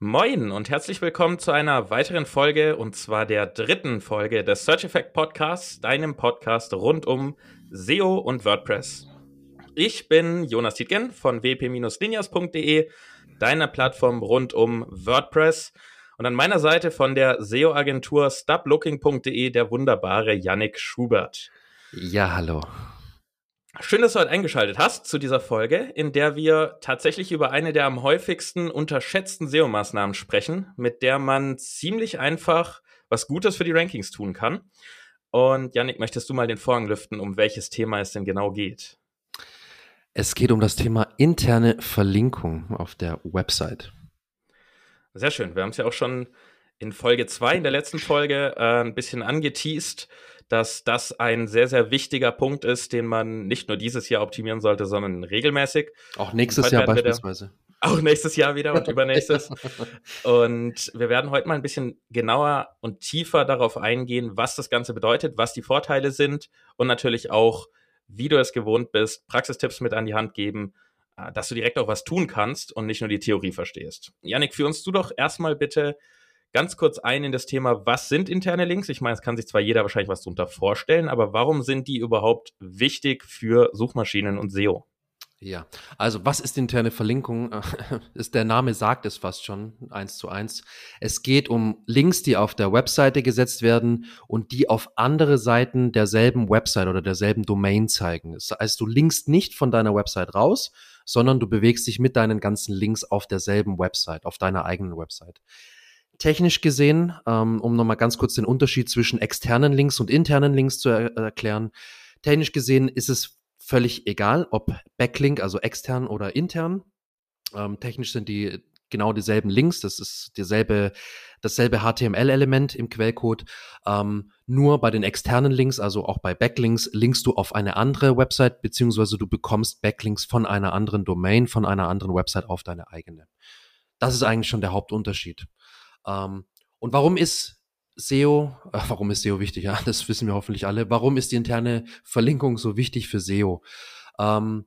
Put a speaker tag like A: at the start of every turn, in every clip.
A: Moin und herzlich willkommen zu einer weiteren Folge und zwar der dritten Folge des Search Effect Podcasts, deinem Podcast rund um SEO und WordPress. Ich bin Jonas Tietgen von wp-linias.de, deiner Plattform rund um WordPress. Und an meiner Seite von der SEO-Agentur stoplooking.de der wunderbare Yannick Schubert.
B: Ja, hallo.
A: Schön, dass du heute eingeschaltet hast zu dieser Folge, in der wir tatsächlich über eine der am häufigsten unterschätzten SEO-Maßnahmen sprechen, mit der man ziemlich einfach was Gutes für die Rankings tun kann. Und Yannick, möchtest du mal den Vorhang lüften, um welches Thema es denn genau geht?
B: Es geht um das Thema interne Verlinkung auf der Website.
A: Sehr schön. Wir haben es ja auch schon in Folge 2, in der letzten Folge, äh, ein bisschen angeteased dass das ein sehr, sehr wichtiger Punkt ist, den man nicht nur dieses Jahr optimieren sollte, sondern regelmäßig.
B: Auch nächstes Jahr beispielsweise.
A: Auch nächstes Jahr wieder und übernächstes. und wir werden heute mal ein bisschen genauer und tiefer darauf eingehen, was das Ganze bedeutet, was die Vorteile sind und natürlich auch, wie du es gewohnt bist, Praxistipps mit an die Hand geben, äh, dass du direkt auch was tun kannst und nicht nur die Theorie verstehst. Janik, führ uns du doch erstmal bitte ganz kurz ein in das Thema, was sind interne Links? Ich meine, es kann sich zwar jeder wahrscheinlich was darunter vorstellen, aber warum sind die überhaupt wichtig für Suchmaschinen und SEO?
B: Ja, also was ist interne Verlinkung? der Name sagt es fast schon eins zu eins. Es geht um Links, die auf der Webseite gesetzt werden und die auf andere Seiten derselben Website oder derselben Domain zeigen. Das heißt, du linkst nicht von deiner Website raus, sondern du bewegst dich mit deinen ganzen Links auf derselben Website, auf deiner eigenen Website. Technisch gesehen, ähm, um nochmal ganz kurz den Unterschied zwischen externen Links und internen Links zu er erklären, technisch gesehen ist es völlig egal, ob Backlink, also extern oder intern. Ähm, technisch sind die genau dieselben Links, das ist dieselbe, dasselbe HTML-Element im Quellcode. Ähm, nur bei den externen Links, also auch bei Backlinks, linkst du auf eine andere Website, beziehungsweise du bekommst Backlinks von einer anderen Domain, von einer anderen Website auf deine eigene. Das ist eigentlich schon der Hauptunterschied. Ähm, und warum ist SEO, äh, warum ist SEO wichtig? Ja, das wissen wir hoffentlich alle. Warum ist die interne Verlinkung so wichtig für SEO? Ähm,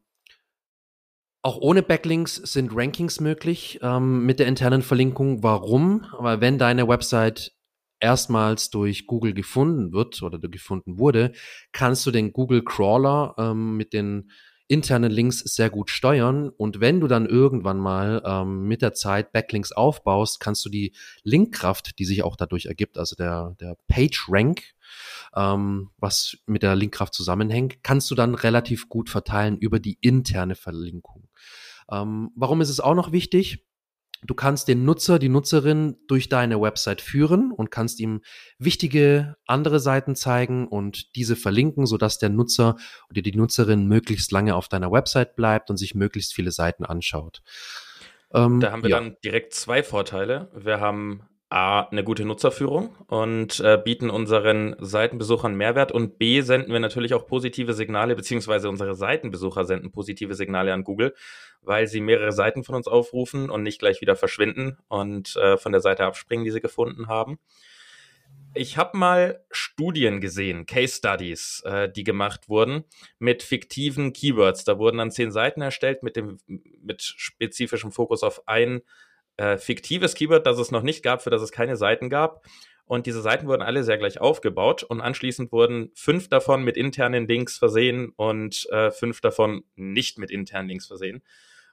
B: auch ohne Backlinks sind Rankings möglich ähm, mit der internen Verlinkung. Warum? Weil wenn deine Website erstmals durch Google gefunden wird oder gefunden wurde, kannst du den Google Crawler ähm, mit den interne Links sehr gut steuern. Und wenn du dann irgendwann mal ähm, mit der Zeit Backlinks aufbaust, kannst du die Linkkraft, die sich auch dadurch ergibt, also der, der Page Rank, ähm, was mit der Linkkraft zusammenhängt, kannst du dann relativ gut verteilen über die interne Verlinkung. Ähm, warum ist es auch noch wichtig? Du kannst den Nutzer, die Nutzerin durch deine Website führen und kannst ihm wichtige andere Seiten zeigen und diese verlinken, sodass der Nutzer oder die Nutzerin möglichst lange auf deiner Website bleibt und sich möglichst viele Seiten anschaut.
A: Ähm, da haben wir ja. dann direkt zwei Vorteile. Wir haben A, eine gute Nutzerführung und äh, bieten unseren Seitenbesuchern Mehrwert und B, senden wir natürlich auch positive Signale, beziehungsweise unsere Seitenbesucher senden positive Signale an Google, weil sie mehrere Seiten von uns aufrufen und nicht gleich wieder verschwinden und äh, von der Seite abspringen, die sie gefunden haben. Ich habe mal Studien gesehen, Case Studies, äh, die gemacht wurden mit fiktiven Keywords. Da wurden dann zehn Seiten erstellt mit dem mit spezifischem Fokus auf ein äh, fiktives Keyword, das es noch nicht gab, für das es keine Seiten gab. Und diese Seiten wurden alle sehr gleich aufgebaut und anschließend wurden fünf davon mit internen Links versehen und äh, fünf davon nicht mit internen Links versehen.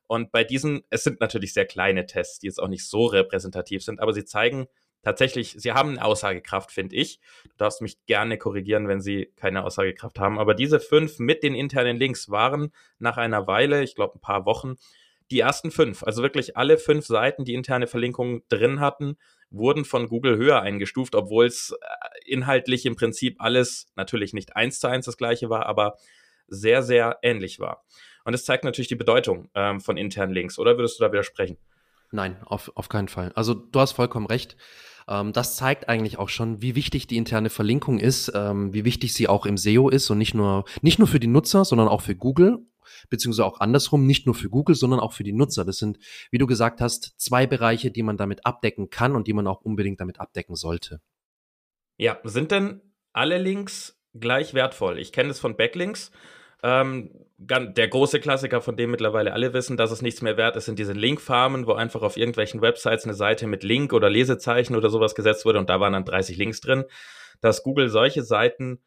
A: Und bei diesen, es sind natürlich sehr kleine Tests, die jetzt auch nicht so repräsentativ sind, aber sie zeigen tatsächlich, sie haben eine Aussagekraft, finde ich. Du darfst mich gerne korrigieren, wenn sie keine Aussagekraft haben. Aber diese fünf mit den internen Links waren nach einer Weile, ich glaube ein paar Wochen, die ersten fünf, also wirklich alle fünf Seiten, die interne Verlinkungen drin hatten, wurden von Google höher eingestuft, obwohl es äh, inhaltlich im Prinzip alles natürlich nicht eins zu eins das gleiche war, aber sehr, sehr ähnlich war. Und es zeigt natürlich die Bedeutung ähm, von internen Links, oder würdest du da widersprechen?
B: Nein, auf, auf keinen Fall. Also du hast vollkommen recht. Ähm, das zeigt eigentlich auch schon, wie wichtig die interne Verlinkung ist, ähm, wie wichtig sie auch im SEO ist und nicht nur, nicht nur für die Nutzer, sondern auch für Google beziehungsweise auch andersrum, nicht nur für Google, sondern auch für die Nutzer. Das sind, wie du gesagt hast, zwei Bereiche, die man damit abdecken kann und die man auch unbedingt damit abdecken sollte.
A: Ja, sind denn alle Links gleich wertvoll? Ich kenne es von Backlinks. Ähm, der große Klassiker, von dem mittlerweile alle wissen, dass es nichts mehr wert ist, sind diese Linkfarmen, wo einfach auf irgendwelchen Websites eine Seite mit Link oder Lesezeichen oder sowas gesetzt wurde und da waren dann 30 Links drin. Dass Google solche Seiten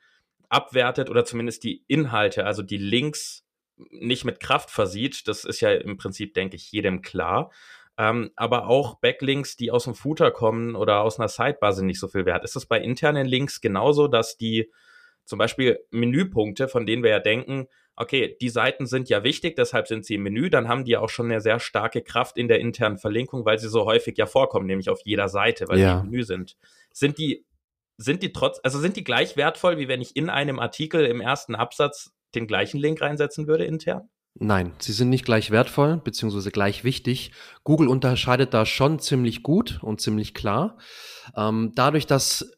A: abwertet oder zumindest die Inhalte, also die Links nicht mit Kraft versieht, das ist ja im Prinzip, denke ich, jedem klar. Ähm, aber auch Backlinks, die aus dem Footer kommen oder aus einer Sidebar sind nicht so viel wert. Ist es bei internen Links genauso, dass die zum Beispiel Menüpunkte, von denen wir ja denken, okay, die Seiten sind ja wichtig, deshalb sind sie im Menü, dann haben die auch schon eine sehr starke Kraft in der internen Verlinkung, weil sie so häufig ja vorkommen, nämlich auf jeder Seite, weil ja. die im Menü sind. Sind die, sind die trotz, also sind die gleich wertvoll, wie wenn ich in einem Artikel im ersten Absatz den gleichen Link reinsetzen würde intern?
B: Nein, sie sind nicht gleich wertvoll, beziehungsweise gleich wichtig. Google unterscheidet da schon ziemlich gut und ziemlich klar. Ähm, dadurch, dass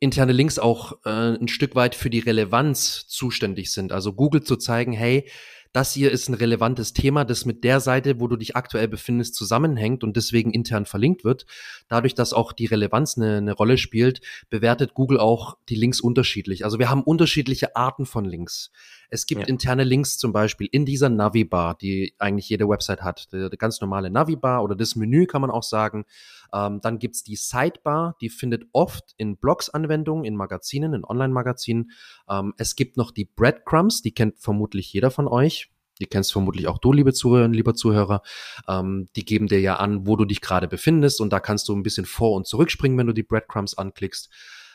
B: interne Links auch äh, ein Stück weit für die Relevanz zuständig sind. Also Google zu zeigen, hey, das hier ist ein relevantes Thema, das mit der Seite, wo du dich aktuell befindest, zusammenhängt und deswegen intern verlinkt wird. Dadurch, dass auch die Relevanz eine, eine Rolle spielt, bewertet Google auch die Links unterschiedlich. Also wir haben unterschiedliche Arten von Links. Es gibt ja. interne Links zum Beispiel in dieser Navi-Bar, die eigentlich jede Website hat. Die, die ganz normale Navi-Bar oder das Menü kann man auch sagen. Ähm, dann gibt's die Sidebar, die findet oft in Blogs-Anwendungen, in Magazinen, in Online-Magazinen. Ähm, es gibt noch die Breadcrumbs, die kennt vermutlich jeder von euch. Die kennst vermutlich auch du, liebe Zuhörerinnen, lieber Zuhörer. Ähm, die geben dir ja an, wo du dich gerade befindest und da kannst du ein bisschen vor- und zurückspringen, wenn du die Breadcrumbs anklickst.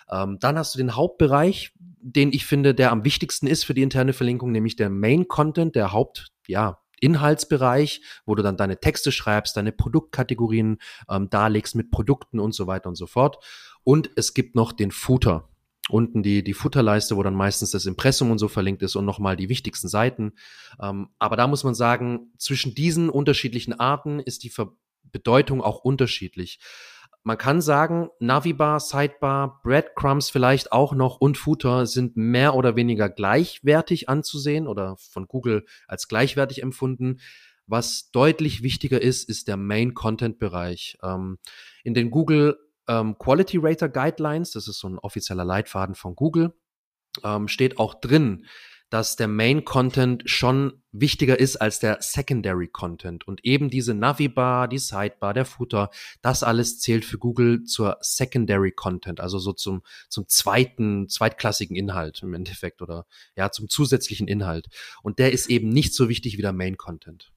B: Ähm, dann hast du den Hauptbereich, den ich finde, der am wichtigsten ist für die interne Verlinkung, nämlich der Main Content, der Haupt, ja, Inhaltsbereich, wo du dann deine Texte schreibst, deine Produktkategorien ähm, darlegst mit Produkten und so weiter und so fort. Und es gibt noch den Footer. Unten die, die Futterleiste, wo dann meistens das Impressum und so verlinkt ist und nochmal die wichtigsten Seiten. Ähm, aber da muss man sagen, zwischen diesen unterschiedlichen Arten ist die Ver Bedeutung auch unterschiedlich. Man kann sagen, Navibar, Sidebar, Breadcrumbs vielleicht auch noch und Footer sind mehr oder weniger gleichwertig anzusehen oder von Google als gleichwertig empfunden. Was deutlich wichtiger ist, ist der Main Content Bereich. Ähm, in den Google ähm, Quality Rater Guidelines, das ist so ein offizieller Leitfaden von Google, ähm, steht auch drin, dass der Main Content schon wichtiger ist als der Secondary Content. Und eben diese Navibar, die Sidebar, der Footer, das alles zählt für Google zur Secondary Content, also so zum, zum zweiten, zweitklassigen Inhalt im Endeffekt oder ja, zum zusätzlichen Inhalt. Und der ist eben nicht so wichtig wie der Main Content.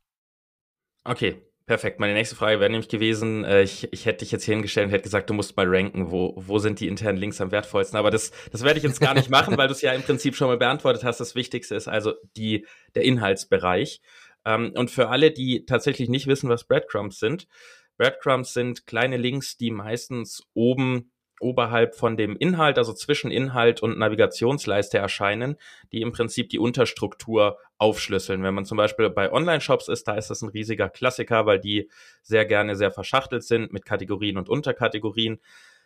A: Okay, Perfekt. Meine nächste Frage wäre nämlich gewesen, äh, ich, ich hätte dich jetzt hier hingestellt und hätte gesagt, du musst mal ranken, wo, wo sind die internen Links am wertvollsten. Aber das, das werde ich jetzt gar nicht machen, weil du es ja im Prinzip schon mal beantwortet hast. Das Wichtigste ist also die, der Inhaltsbereich. Ähm, und für alle, die tatsächlich nicht wissen, was Breadcrumbs sind, Breadcrumbs sind kleine Links, die meistens oben oberhalb von dem Inhalt, also zwischen Inhalt und Navigationsleiste erscheinen, die im Prinzip die Unterstruktur aufschlüsseln. Wenn man zum Beispiel bei Online-Shops ist, da ist das ein riesiger Klassiker, weil die sehr gerne sehr verschachtelt sind mit Kategorien und Unterkategorien.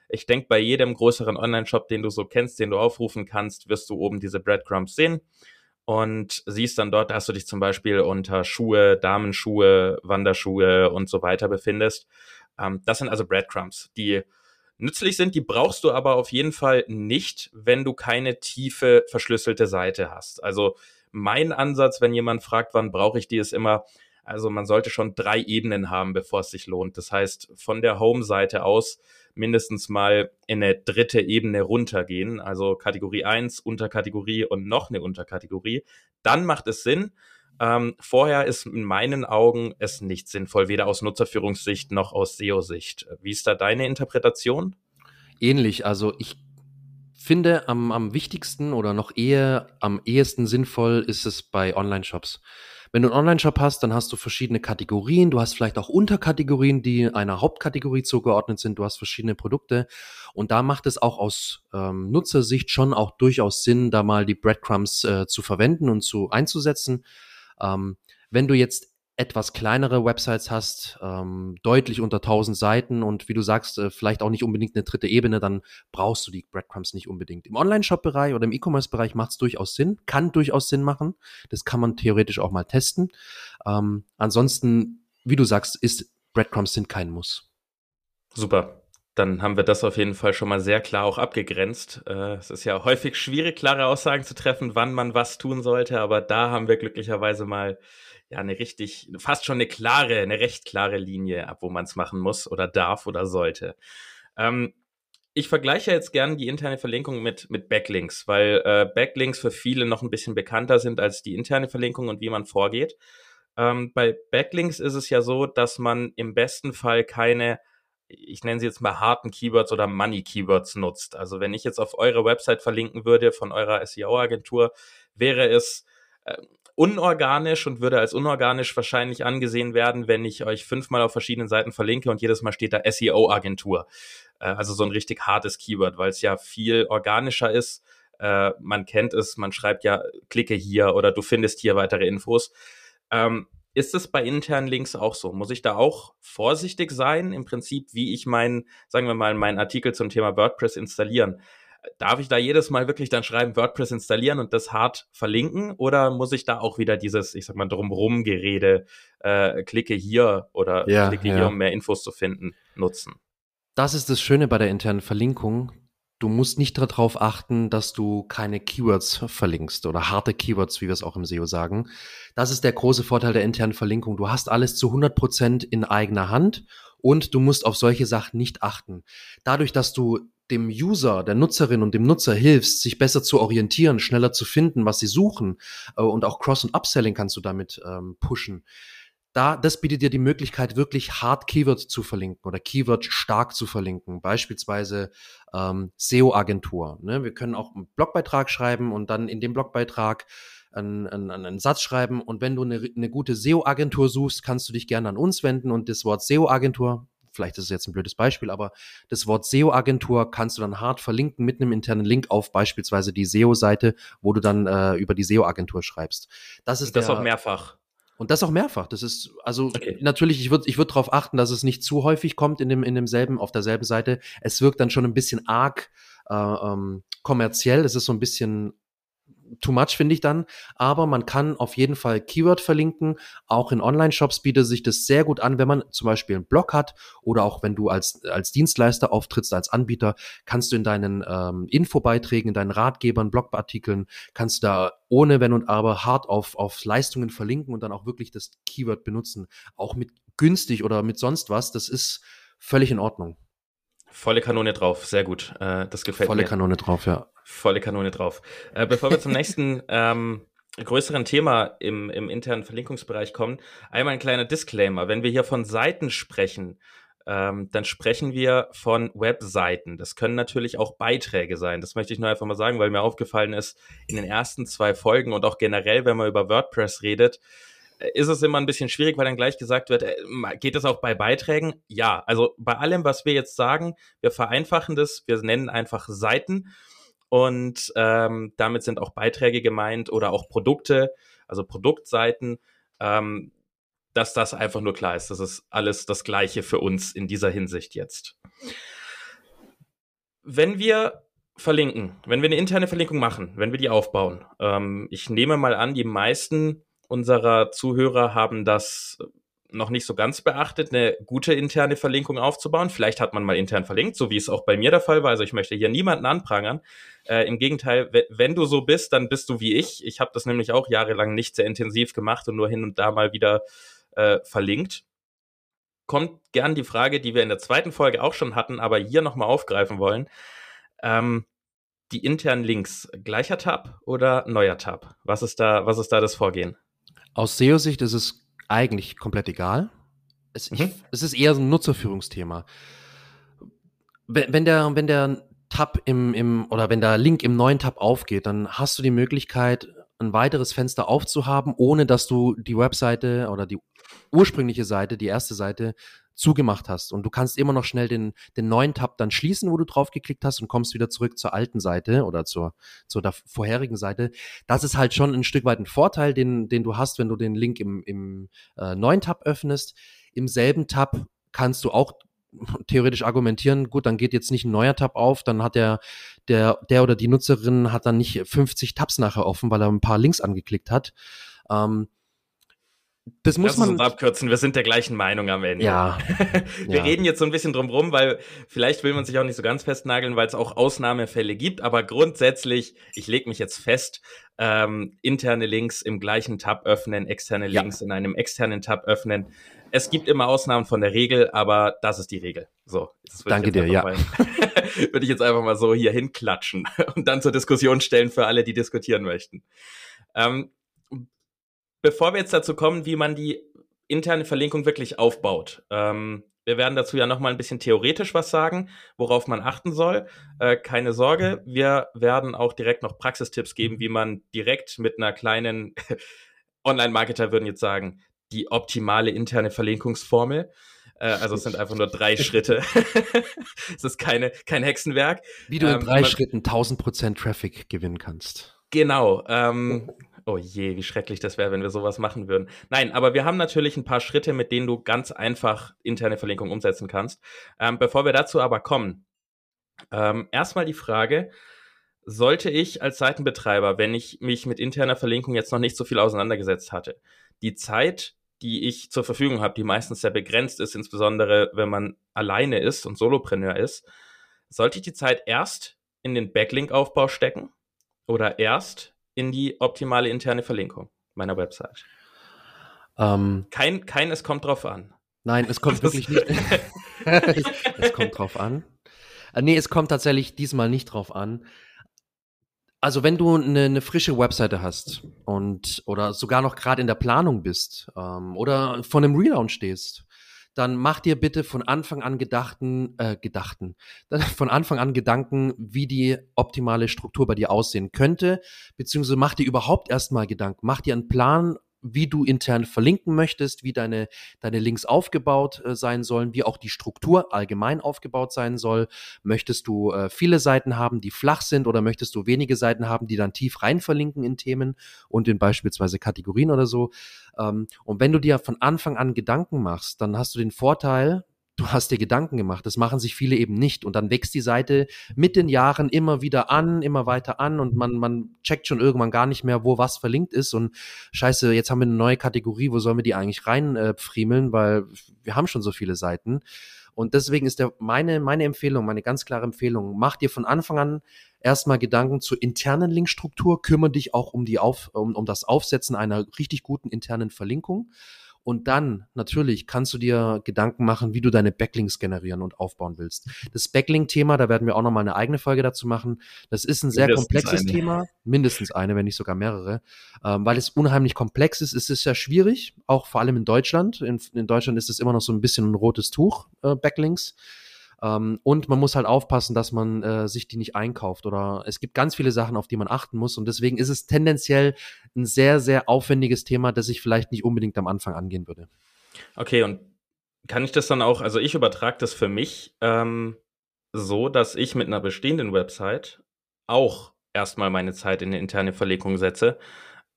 A: Ich denke, bei jedem größeren Online-Shop, den du so kennst, den du aufrufen kannst, wirst du oben diese Breadcrumbs sehen und siehst dann dort, dass du dich zum Beispiel unter Schuhe, Damenschuhe, Wanderschuhe und so weiter befindest. Ähm, das sind also Breadcrumbs, die nützlich sind. Die brauchst du aber auf jeden Fall nicht, wenn du keine tiefe verschlüsselte Seite hast. Also mein Ansatz, wenn jemand fragt, wann brauche ich die, ist immer, also man sollte schon drei Ebenen haben, bevor es sich lohnt. Das heißt, von der Home-Seite aus mindestens mal in eine dritte Ebene runtergehen, also Kategorie 1, Unterkategorie und noch eine Unterkategorie. Dann macht es Sinn. Ähm, vorher ist in meinen Augen es nicht sinnvoll, weder aus Nutzerführungssicht noch aus SEO-Sicht. Wie ist da deine Interpretation?
B: Ähnlich. Also ich finde, am, am wichtigsten oder noch eher am ehesten sinnvoll ist es bei Online-Shops. Wenn du einen Online-Shop hast, dann hast du verschiedene Kategorien. Du hast vielleicht auch Unterkategorien, die einer Hauptkategorie zugeordnet sind. Du hast verschiedene Produkte. Und da macht es auch aus ähm, Nutzersicht schon auch durchaus Sinn, da mal die Breadcrumbs äh, zu verwenden und zu einzusetzen. Ähm, wenn du jetzt etwas kleinere Websites hast, ähm, deutlich unter 1000 Seiten und wie du sagst, äh, vielleicht auch nicht unbedingt eine dritte Ebene, dann brauchst du die Breadcrumbs nicht unbedingt. Im Online-Shop-Bereich oder im E-Commerce-Bereich macht es durchaus Sinn, kann durchaus Sinn machen. Das kann man theoretisch auch mal testen. Ähm, ansonsten, wie du sagst, ist Breadcrumbs sind kein Muss.
A: Super. Dann haben wir das auf jeden Fall schon mal sehr klar auch abgegrenzt. Äh, es ist ja häufig schwierig, klare Aussagen zu treffen, wann man was tun sollte, aber da haben wir glücklicherweise mal ja eine richtig, fast schon eine klare, eine recht klare Linie ab, wo man es machen muss oder darf oder sollte. Ähm, ich vergleiche jetzt gerne die interne Verlinkung mit, mit Backlinks, weil äh, Backlinks für viele noch ein bisschen bekannter sind als die interne Verlinkung und wie man vorgeht. Ähm, bei Backlinks ist es ja so, dass man im besten Fall keine, ich nenne sie jetzt mal harten Keywords oder Money Keywords nutzt. Also wenn ich jetzt auf eure Website verlinken würde von eurer SEO-Agentur, wäre es äh, unorganisch und würde als unorganisch wahrscheinlich angesehen werden, wenn ich euch fünfmal auf verschiedenen Seiten verlinke und jedes Mal steht da SEO-Agentur. Äh, also so ein richtig hartes Keyword, weil es ja viel organischer ist. Äh, man kennt es, man schreibt ja, klicke hier oder du findest hier weitere Infos. Ähm, ist es bei internen Links auch so? Muss ich da auch vorsichtig sein, im Prinzip, wie ich meinen, sagen wir mal, meinen Artikel zum Thema WordPress installieren? Darf ich da jedes Mal wirklich dann schreiben, WordPress installieren und das hart verlinken? Oder muss ich da auch wieder dieses, ich sag mal, drumherum Gerede, äh, klicke hier oder ja, klicke ja. hier, um mehr Infos zu finden, nutzen?
B: Das ist das Schöne bei der internen Verlinkung. Du musst nicht darauf achten, dass du keine Keywords verlinkst oder harte Keywords, wie wir es auch im SEO sagen. Das ist der große Vorteil der internen Verlinkung. Du hast alles zu 100 Prozent in eigener Hand und du musst auf solche Sachen nicht achten. Dadurch, dass du dem User, der Nutzerin und dem Nutzer hilfst, sich besser zu orientieren, schneller zu finden, was sie suchen äh, und auch Cross- und Upselling kannst du damit ähm, pushen da, das bietet dir die Möglichkeit, wirklich hart Keyword zu verlinken oder Keyword stark zu verlinken. Beispielsweise ähm, SEO-Agentur. Ne? Wir können auch einen Blogbeitrag schreiben und dann in dem Blogbeitrag einen, einen, einen Satz schreiben. Und wenn du eine, eine gute SEO-Agentur suchst, kannst du dich gerne an uns wenden und das Wort SEO-Agentur, vielleicht ist es jetzt ein blödes Beispiel, aber das Wort SEO-Agentur kannst du dann hart verlinken mit einem internen Link auf beispielsweise die SEO-Seite, wo du dann äh, über die SEO-Agentur schreibst.
A: Das ist das der, auch mehrfach.
B: Und das auch mehrfach. Das ist, also okay. natürlich, ich würde ich würd darauf achten, dass es nicht zu häufig kommt in dem, in demselben, auf derselben Seite. Es wirkt dann schon ein bisschen arg äh, ähm, kommerziell. Es ist so ein bisschen too much, finde ich dann. Aber man kann auf jeden Fall Keyword verlinken. Auch in Online-Shops bietet sich das sehr gut an, wenn man zum Beispiel einen Blog hat oder auch wenn du als, als Dienstleister auftrittst, als Anbieter, kannst du in deinen ähm, Infobeiträgen, in deinen Ratgebern, Blogartikeln, kannst du da ohne Wenn und Aber hart auf, auf Leistungen verlinken und dann auch wirklich das Keyword benutzen. Auch mit günstig oder mit sonst was. Das ist völlig in Ordnung.
A: Volle Kanone drauf, sehr gut. Äh, das gefällt
B: Volle mir. Volle Kanone drauf, ja.
A: Volle Kanone drauf. Äh, bevor wir zum nächsten ähm, größeren Thema im, im internen Verlinkungsbereich kommen, einmal ein kleiner Disclaimer. Wenn wir hier von Seiten sprechen, ähm, dann sprechen wir von Webseiten. Das können natürlich auch Beiträge sein. Das möchte ich nur einfach mal sagen, weil mir aufgefallen ist, in den ersten zwei Folgen und auch generell, wenn man über WordPress redet, ist es immer ein bisschen schwierig, weil dann gleich gesagt wird, äh, geht es auch bei Beiträgen? Ja, also bei allem, was wir jetzt sagen, wir vereinfachen das, wir nennen einfach Seiten und ähm, damit sind auch Beiträge gemeint oder auch Produkte, also Produktseiten, ähm, dass das einfach nur klar ist. Das ist alles das Gleiche für uns in dieser Hinsicht jetzt. Wenn wir verlinken, wenn wir eine interne Verlinkung machen, wenn wir die aufbauen, ähm, ich nehme mal an, die meisten unserer Zuhörer haben das noch nicht so ganz beachtet, eine gute interne Verlinkung aufzubauen. Vielleicht hat man mal intern verlinkt, so wie es auch bei mir der Fall war. Also ich möchte hier niemanden anprangern. Äh, Im Gegenteil, wenn du so bist, dann bist du wie ich. Ich habe das nämlich auch jahrelang nicht sehr intensiv gemacht und nur hin und da mal wieder äh, verlinkt. Kommt gern die Frage, die wir in der zweiten Folge auch schon hatten, aber hier nochmal aufgreifen wollen. Ähm, die internen Links, gleicher Tab oder neuer Tab? Was ist da, was ist da das Vorgehen?
B: Aus SEO-Sicht ist es eigentlich komplett egal. Es, mhm. ich, es ist eher so ein Nutzerführungsthema. Wenn, wenn, der, wenn der Tab im, im, oder wenn der Link im neuen Tab aufgeht, dann hast du die Möglichkeit, ein weiteres Fenster aufzuhaben, ohne dass du die Webseite oder die ursprüngliche Seite, die erste Seite, zugemacht hast. Und du kannst immer noch schnell den, den neuen Tab dann schließen, wo du drauf geklickt hast und kommst wieder zurück zur alten Seite oder zur, zur der vorherigen Seite. Das ist halt schon ein Stück weit ein Vorteil, den, den du hast, wenn du den Link im, im äh, neuen Tab öffnest. Im selben Tab kannst du auch theoretisch argumentieren, gut, dann geht jetzt nicht ein neuer Tab auf, dann hat der, der, der oder die Nutzerin hat dann nicht 50 Tabs nachher offen, weil er ein paar Links angeklickt hat. Ähm,
A: das muss Lass man uns abkürzen. Wir sind der gleichen Meinung am Ende.
B: Ja.
A: wir ja. reden jetzt so ein bisschen drum rum, weil vielleicht will man sich auch nicht so ganz festnageln, weil es auch Ausnahmefälle gibt. Aber grundsätzlich, ich lege mich jetzt fest, ähm, interne Links im gleichen Tab öffnen, externe Links ja. in einem externen Tab öffnen. Es gibt immer Ausnahmen von der Regel, aber das ist die Regel. So.
B: Danke dir, ja.
A: würde ich jetzt einfach mal so hier hinklatschen und dann zur Diskussion stellen für alle, die diskutieren möchten. Ähm, bevor wir jetzt dazu kommen, wie man die interne Verlinkung wirklich aufbaut, ähm, wir werden dazu ja noch mal ein bisschen theoretisch was sagen, worauf man achten soll. Äh, keine Sorge, wir werden auch direkt noch Praxistipps geben, wie man direkt mit einer kleinen Online-Marketer würden jetzt sagen, die optimale interne Verlinkungsformel. Äh, also es sind einfach nur drei Schritte. es ist keine, kein Hexenwerk.
B: Wie du in ähm, drei Schritten 1000 Prozent Traffic gewinnen kannst.
A: Genau. Ähm, Oh je, wie schrecklich das wäre, wenn wir sowas machen würden. Nein, aber wir haben natürlich ein paar Schritte, mit denen du ganz einfach interne Verlinkung umsetzen kannst. Ähm, bevor wir dazu aber kommen, ähm, erstmal die Frage, sollte ich als Seitenbetreiber, wenn ich mich mit interner Verlinkung jetzt noch nicht so viel auseinandergesetzt hatte, die Zeit, die ich zur Verfügung habe, die meistens sehr begrenzt ist, insbesondere wenn man alleine ist und Solopreneur ist, sollte ich die Zeit erst in den Backlink-Aufbau stecken oder erst in die optimale interne Verlinkung meiner Website. Ähm, kein, kein, es kommt drauf an.
B: Nein, es kommt wirklich nicht. es, es, kommt drauf an. Äh, nee, es kommt tatsächlich diesmal nicht drauf an. Also wenn du eine, eine frische Webseite hast und oder sogar noch gerade in der Planung bist ähm, oder von einem Relaunch stehst, dann mach dir bitte von Anfang an gedachten, äh, gedachten, von Anfang an Gedanken, wie die optimale Struktur bei dir aussehen könnte, beziehungsweise mach dir überhaupt erstmal Gedanken, mach dir einen Plan, wie du intern verlinken möchtest, wie deine, deine Links aufgebaut äh, sein sollen, wie auch die Struktur allgemein aufgebaut sein soll. Möchtest du äh, viele Seiten haben, die flach sind oder möchtest du wenige Seiten haben, die dann tief rein verlinken in Themen und in beispielsweise Kategorien oder so? Ähm, und wenn du dir von Anfang an Gedanken machst, dann hast du den Vorteil, du hast dir Gedanken gemacht. Das machen sich viele eben nicht. Und dann wächst die Seite mit den Jahren immer wieder an, immer weiter an und man, man checkt schon irgendwann gar nicht mehr, wo was verlinkt ist. Und scheiße, jetzt haben wir eine neue Kategorie, wo sollen wir die eigentlich reinfriemeln, äh, weil wir haben schon so viele Seiten. Und deswegen ist der, meine, meine Empfehlung, meine ganz klare Empfehlung, mach dir von Anfang an erstmal Gedanken zur internen Linkstruktur, kümmere dich auch um die Auf, um, um das Aufsetzen einer richtig guten internen Verlinkung. Und dann, natürlich, kannst du dir Gedanken machen, wie du deine Backlinks generieren und aufbauen willst. Das Backlink-Thema, da werden wir auch nochmal eine eigene Folge dazu machen. Das ist ein sehr mindestens komplexes eine. Thema. Mindestens eine, wenn nicht sogar mehrere. Ähm, weil es unheimlich komplex ist. Es ist ja schwierig, auch vor allem in Deutschland. In, in Deutschland ist es immer noch so ein bisschen ein rotes Tuch, äh, Backlinks. Ähm, und man muss halt aufpassen, dass man äh, sich die nicht einkauft oder es gibt ganz viele Sachen, auf die man achten muss und deswegen ist es tendenziell ein sehr, sehr aufwendiges Thema, das ich vielleicht nicht unbedingt am Anfang angehen würde.
A: Okay, und kann ich das dann auch, also ich übertrage das für mich ähm, so, dass ich mit einer bestehenden Website auch erstmal meine Zeit in eine interne Verlegung setze,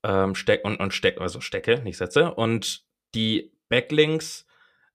A: ähm, steck und, und steck, also stecke, nicht setze, und die Backlinks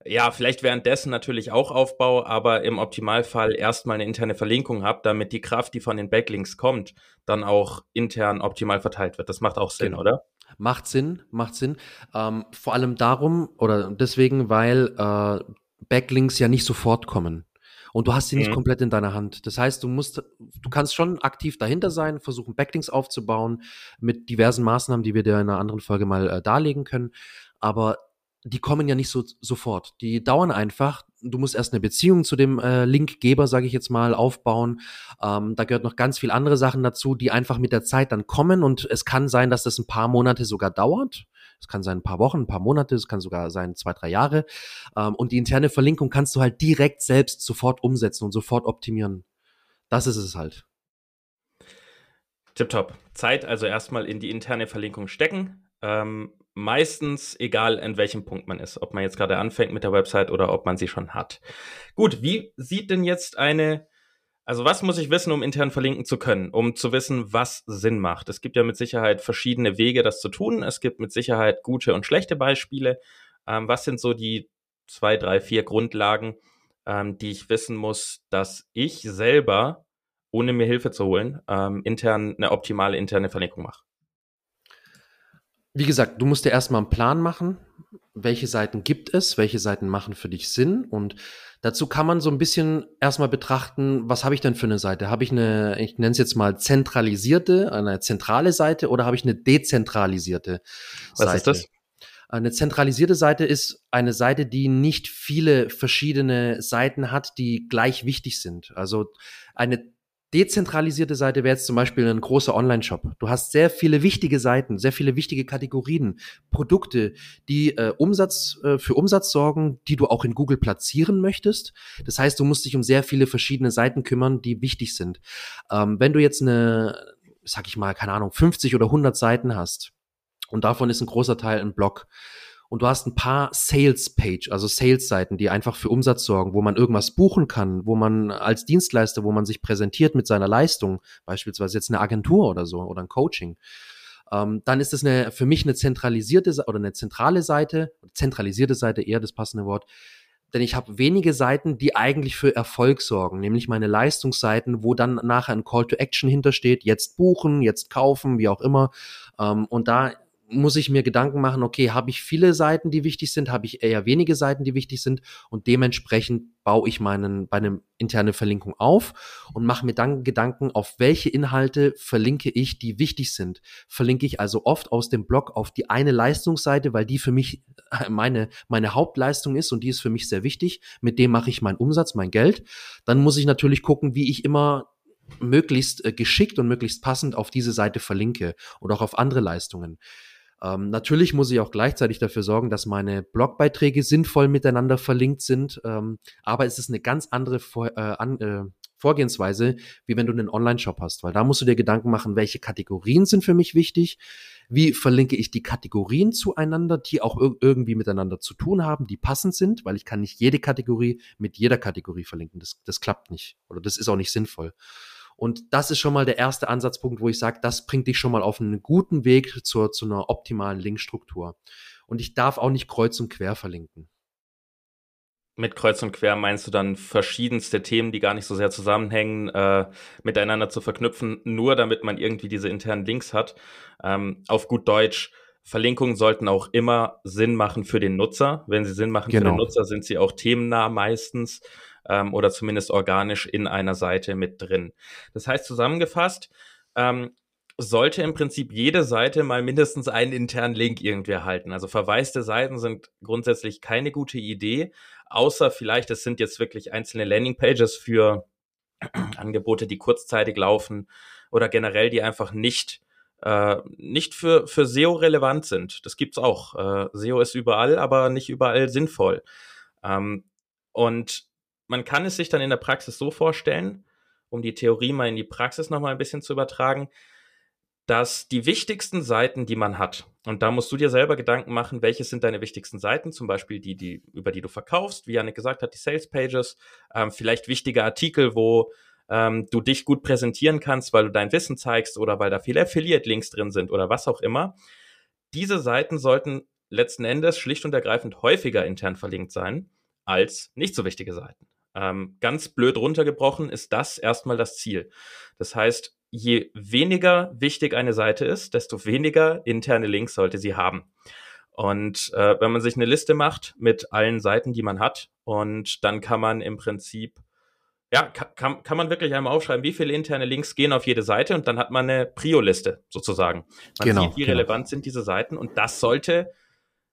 A: ja, vielleicht währenddessen natürlich auch Aufbau, aber im Optimalfall erstmal eine interne Verlinkung habe, damit die Kraft, die von den Backlinks kommt, dann auch intern optimal verteilt wird. Das macht auch Sinn, genau. oder?
B: Macht Sinn, macht Sinn. Ähm, vor allem darum oder deswegen, weil äh, Backlinks ja nicht sofort kommen. Und du hast sie nicht mhm. komplett in deiner Hand. Das heißt, du musst, du kannst schon aktiv dahinter sein, versuchen Backlinks aufzubauen mit diversen Maßnahmen, die wir dir in einer anderen Folge mal äh, darlegen können. Aber die kommen ja nicht so sofort. Die dauern einfach. Du musst erst eine Beziehung zu dem äh, Linkgeber, sage ich jetzt mal, aufbauen. Ähm, da gehört noch ganz viel andere Sachen dazu, die einfach mit der Zeit dann kommen. Und es kann sein, dass das ein paar Monate sogar dauert. Es kann sein ein paar Wochen, ein paar Monate, es kann sogar sein zwei, drei Jahre. Ähm, und die interne Verlinkung kannst du halt direkt selbst sofort umsetzen und sofort optimieren. Das ist es halt.
A: Tipptopp. Zeit also erstmal in die interne Verlinkung stecken. Ähm, meistens egal, in welchem Punkt man ist, ob man jetzt gerade anfängt mit der Website oder ob man sie schon hat. Gut, wie sieht denn jetzt eine, also was muss ich wissen, um intern verlinken zu können, um zu wissen, was Sinn macht? Es gibt ja mit Sicherheit verschiedene Wege, das zu tun. Es gibt mit Sicherheit gute und schlechte Beispiele. Ähm, was sind so die zwei, drei, vier Grundlagen, ähm, die ich wissen muss, dass ich selber, ohne mir Hilfe zu holen, ähm, intern eine optimale interne Verlinkung mache?
B: Wie gesagt, du musst dir erstmal einen Plan machen, welche Seiten gibt es, welche Seiten machen für dich Sinn und dazu kann man so ein bisschen erstmal betrachten, was habe ich denn für eine Seite? Habe ich eine, ich nenne es jetzt mal zentralisierte, eine zentrale Seite oder habe ich eine dezentralisierte
A: was Seite? Was ist das?
B: Eine zentralisierte Seite ist eine Seite, die nicht viele verschiedene Seiten hat, die gleich wichtig sind. Also eine dezentralisierte Seite wäre jetzt zum Beispiel ein großer Online-Shop. Du hast sehr viele wichtige Seiten, sehr viele wichtige Kategorien, Produkte, die äh, Umsatz äh, für Umsatz sorgen, die du auch in Google platzieren möchtest. Das heißt, du musst dich um sehr viele verschiedene Seiten kümmern, die wichtig sind. Ähm, wenn du jetzt eine, sag ich mal, keine Ahnung, 50 oder 100 Seiten hast und davon ist ein großer Teil ein Blog, und du hast ein paar Sales Page, also Sales Seiten, die einfach für Umsatz sorgen, wo man irgendwas buchen kann, wo man als Dienstleister, wo man sich präsentiert mit seiner Leistung, beispielsweise jetzt eine Agentur oder so oder ein Coaching. Ähm, dann ist es eine, für mich eine zentralisierte oder eine zentrale Seite, zentralisierte Seite eher das passende Wort, denn ich habe wenige Seiten, die eigentlich für Erfolg sorgen, nämlich meine Leistungsseiten, wo dann nachher ein Call to Action hintersteht, jetzt buchen, jetzt kaufen, wie auch immer. Ähm, und da muss ich mir Gedanken machen, okay, habe ich viele Seiten, die wichtig sind, habe ich eher wenige Seiten, die wichtig sind und dementsprechend baue ich meinen bei einem interne Verlinkung auf und mache mir dann Gedanken, auf welche Inhalte verlinke ich, die wichtig sind. Verlinke ich also oft aus dem Blog auf die eine Leistungsseite, weil die für mich äh, meine meine Hauptleistung ist und die ist für mich sehr wichtig. Mit dem mache ich meinen Umsatz, mein Geld. Dann muss ich natürlich gucken, wie ich immer möglichst äh, geschickt und möglichst passend auf diese Seite verlinke oder auch auf andere Leistungen. Ähm, natürlich muss ich auch gleichzeitig dafür sorgen, dass meine Blogbeiträge sinnvoll miteinander verlinkt sind, ähm, aber es ist eine ganz andere Vor äh, an, äh, Vorgehensweise, wie wenn du einen Online-Shop hast, weil da musst du dir Gedanken machen, welche Kategorien sind für mich wichtig, wie verlinke ich die Kategorien zueinander, die auch ir irgendwie miteinander zu tun haben, die passend sind, weil ich kann nicht jede Kategorie mit jeder Kategorie verlinken. Das, das klappt nicht oder das ist auch nicht sinnvoll. Und das ist schon mal der erste Ansatzpunkt, wo ich sage, das bringt dich schon mal auf einen guten Weg zur, zu einer optimalen Linkstruktur. Und ich darf auch nicht kreuz und quer verlinken.
A: Mit Kreuz und Quer meinst du dann verschiedenste Themen, die gar nicht so sehr zusammenhängen, äh, miteinander zu verknüpfen, nur damit man irgendwie diese internen Links hat. Ähm, auf gut Deutsch, Verlinkungen sollten auch immer Sinn machen für den Nutzer. Wenn sie Sinn machen genau. für den genau. Nutzer, sind sie auch themennah meistens ähm, oder zumindest organisch in einer Seite mit drin. Das heißt zusammengefasst, ähm, sollte im Prinzip jede Seite mal mindestens einen internen Link irgendwie erhalten. Also verwaiste Seiten sind grundsätzlich keine gute Idee, außer vielleicht, es sind jetzt wirklich einzelne Landingpages für Angebote, die kurzzeitig laufen oder generell, die einfach nicht äh, nicht für, für SEO relevant sind. Das gibt's auch. Äh, SEO ist überall, aber nicht überall sinnvoll. Ähm, und man kann es sich dann in der Praxis so vorstellen, um die Theorie mal in die Praxis nochmal ein bisschen zu übertragen, dass die wichtigsten Seiten, die man hat, und da musst du dir selber Gedanken machen, welche sind deine wichtigsten Seiten, zum Beispiel die, die über die du verkaufst, wie Janik gesagt hat, die Sales Pages, ähm, vielleicht wichtige Artikel, wo ähm, du dich gut präsentieren kannst, weil du dein Wissen zeigst oder weil da viele Affiliate-Links drin sind oder was auch immer. Diese Seiten sollten letzten Endes schlicht und ergreifend häufiger intern verlinkt sein als nicht so wichtige Seiten. Ähm, ganz blöd runtergebrochen ist das erstmal das Ziel. Das heißt, je weniger wichtig eine Seite ist, desto weniger interne Links sollte sie haben. Und äh, wenn man sich eine Liste macht mit allen Seiten, die man hat, und dann kann man im Prinzip, ja, kann, kann man wirklich einmal aufschreiben, wie viele interne Links gehen auf jede Seite und dann hat man eine Prio-Liste sozusagen. Man genau, sieht, wie genau. relevant sind diese Seiten und das sollte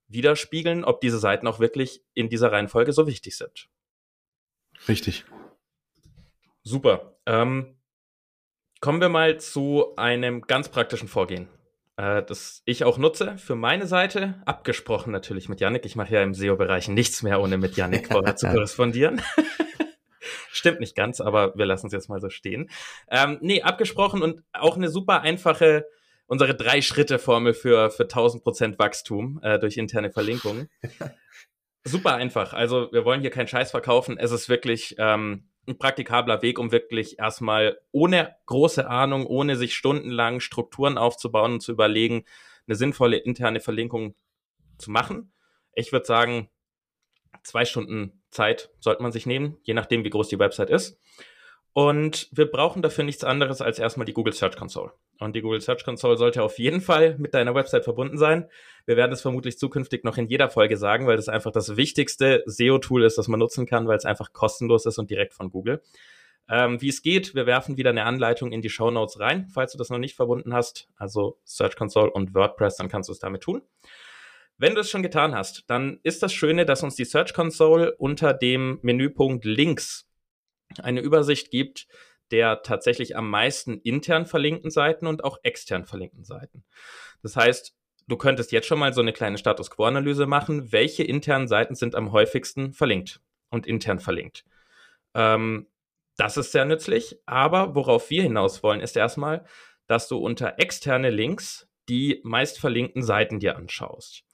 A: widerspiegeln, ob diese Seiten auch wirklich in dieser Reihenfolge so wichtig sind.
B: Richtig.
A: Super. Ähm, kommen wir mal zu einem ganz praktischen Vorgehen, äh, das ich auch nutze für meine Seite. Abgesprochen natürlich mit Yannick. Ich mache ja im SEO-Bereich nichts mehr, ohne mit Yannick vorher zu korrespondieren. Stimmt nicht ganz, aber wir lassen es jetzt mal so stehen. Ähm, nee, abgesprochen und auch eine super einfache, unsere Drei-Schritte-Formel für, für 1000% Wachstum äh, durch interne Verlinkungen. super einfach. Also wir wollen hier keinen Scheiß verkaufen. Es ist wirklich ähm, ein praktikabler Weg, um wirklich erstmal ohne große Ahnung, ohne sich stundenlang Strukturen aufzubauen und zu überlegen, eine sinnvolle interne Verlinkung zu machen. Ich würde sagen, zwei Stunden Zeit sollte man sich nehmen, je nachdem, wie groß die Website ist. Und wir brauchen dafür nichts anderes als erstmal die Google Search Console. Und die Google Search Console sollte auf jeden Fall mit deiner Website verbunden sein. Wir werden es vermutlich zukünftig noch in jeder Folge sagen, weil das einfach das wichtigste SEO-Tool ist, das man nutzen kann, weil es einfach kostenlos ist und direkt von Google. Ähm, wie es geht, wir werfen wieder eine Anleitung in die Show Notes rein, falls du das noch nicht verbunden hast. Also Search Console und WordPress, dann kannst du es damit tun. Wenn du es schon getan hast, dann ist das Schöne, dass uns die Search Console unter dem Menüpunkt Links eine Übersicht gibt der tatsächlich am meisten intern verlinkten Seiten und auch extern verlinkten Seiten. Das heißt, du könntest jetzt schon mal so eine kleine Status Quo-Analyse machen, welche internen Seiten sind am häufigsten verlinkt und intern verlinkt. Ähm, das ist sehr nützlich, aber worauf wir hinaus wollen, ist erstmal, dass du unter externe Links die meist verlinkten Seiten dir anschaust.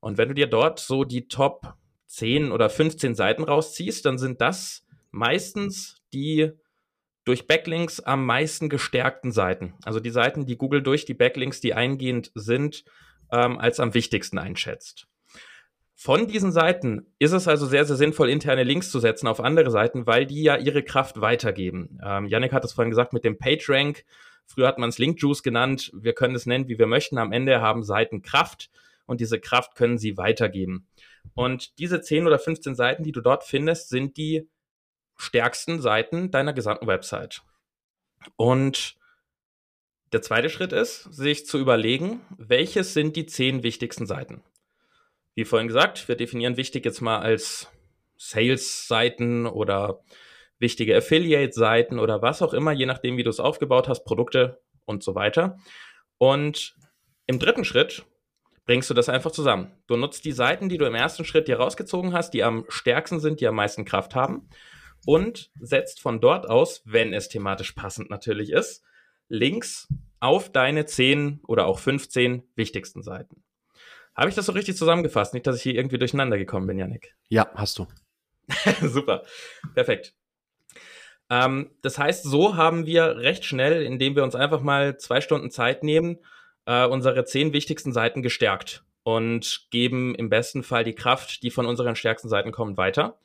A: Und wenn du dir dort so die Top 10 oder 15 Seiten rausziehst, dann sind das meistens die durch Backlinks am meisten gestärkten Seiten. Also die Seiten, die Google durch die Backlinks, die eingehend sind, ähm, als am wichtigsten einschätzt. Von diesen Seiten ist es also sehr, sehr sinnvoll, interne Links zu setzen auf andere Seiten, weil die ja ihre Kraft weitergeben. Ähm, Yannick hat es vorhin gesagt mit dem PageRank. Früher hat man es Link Juice genannt. Wir können es nennen, wie wir möchten. Am Ende haben Seiten Kraft und diese Kraft können sie weitergeben. Und diese 10 oder 15 Seiten, die du dort findest, sind die stärksten Seiten deiner gesamten Website. Und der zweite Schritt ist, sich zu überlegen, welches sind die 10 wichtigsten Seiten. Wie vorhin gesagt, wir definieren wichtig jetzt mal als Sales-Seiten oder wichtige Affiliate-Seiten oder was auch immer, je nachdem, wie du es aufgebaut hast, Produkte und so weiter. Und im dritten Schritt bringst du das einfach zusammen. Du nutzt die Seiten, die du im ersten Schritt dir rausgezogen hast, die am stärksten sind, die am meisten Kraft haben und setzt von dort aus, wenn es thematisch passend natürlich ist, Links auf deine 10 oder auch 15 wichtigsten Seiten. Habe ich das so richtig zusammengefasst? Nicht, dass ich hier irgendwie durcheinander gekommen bin, Janik.
B: Ja, hast du.
A: Super. Perfekt. Ähm, das heißt, so haben wir recht schnell, indem wir uns einfach mal zwei Stunden Zeit nehmen, äh, unsere zehn wichtigsten Seiten gestärkt und geben im besten Fall die Kraft, die von unseren stärksten Seiten kommt, weiter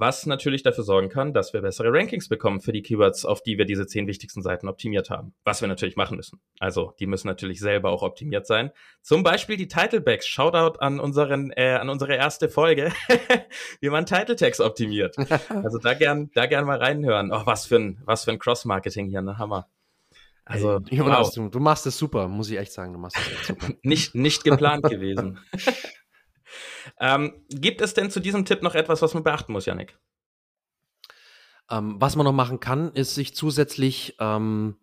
A: was natürlich dafür sorgen kann, dass wir bessere Rankings bekommen für die Keywords, auf die wir diese zehn wichtigsten Seiten optimiert haben. Was wir natürlich machen müssen. Also die müssen natürlich selber auch optimiert sein. Zum Beispiel die Titlebacks. Shoutout an unseren, äh, an unsere erste Folge, wie man Title Tags optimiert. Also da gern, da gern mal reinhören. Oh, was für ein, was für ein Cross-Marketing hier, ne Hammer.
B: Also, hey, wow. du, du, machst es super, muss ich echt sagen. Du machst es echt super.
A: nicht, nicht geplant gewesen. Ähm, gibt es denn zu diesem Tipp noch etwas, was man beachten muss, Janik?
B: Ähm, was man noch machen kann, ist sich zusätzlich ähm,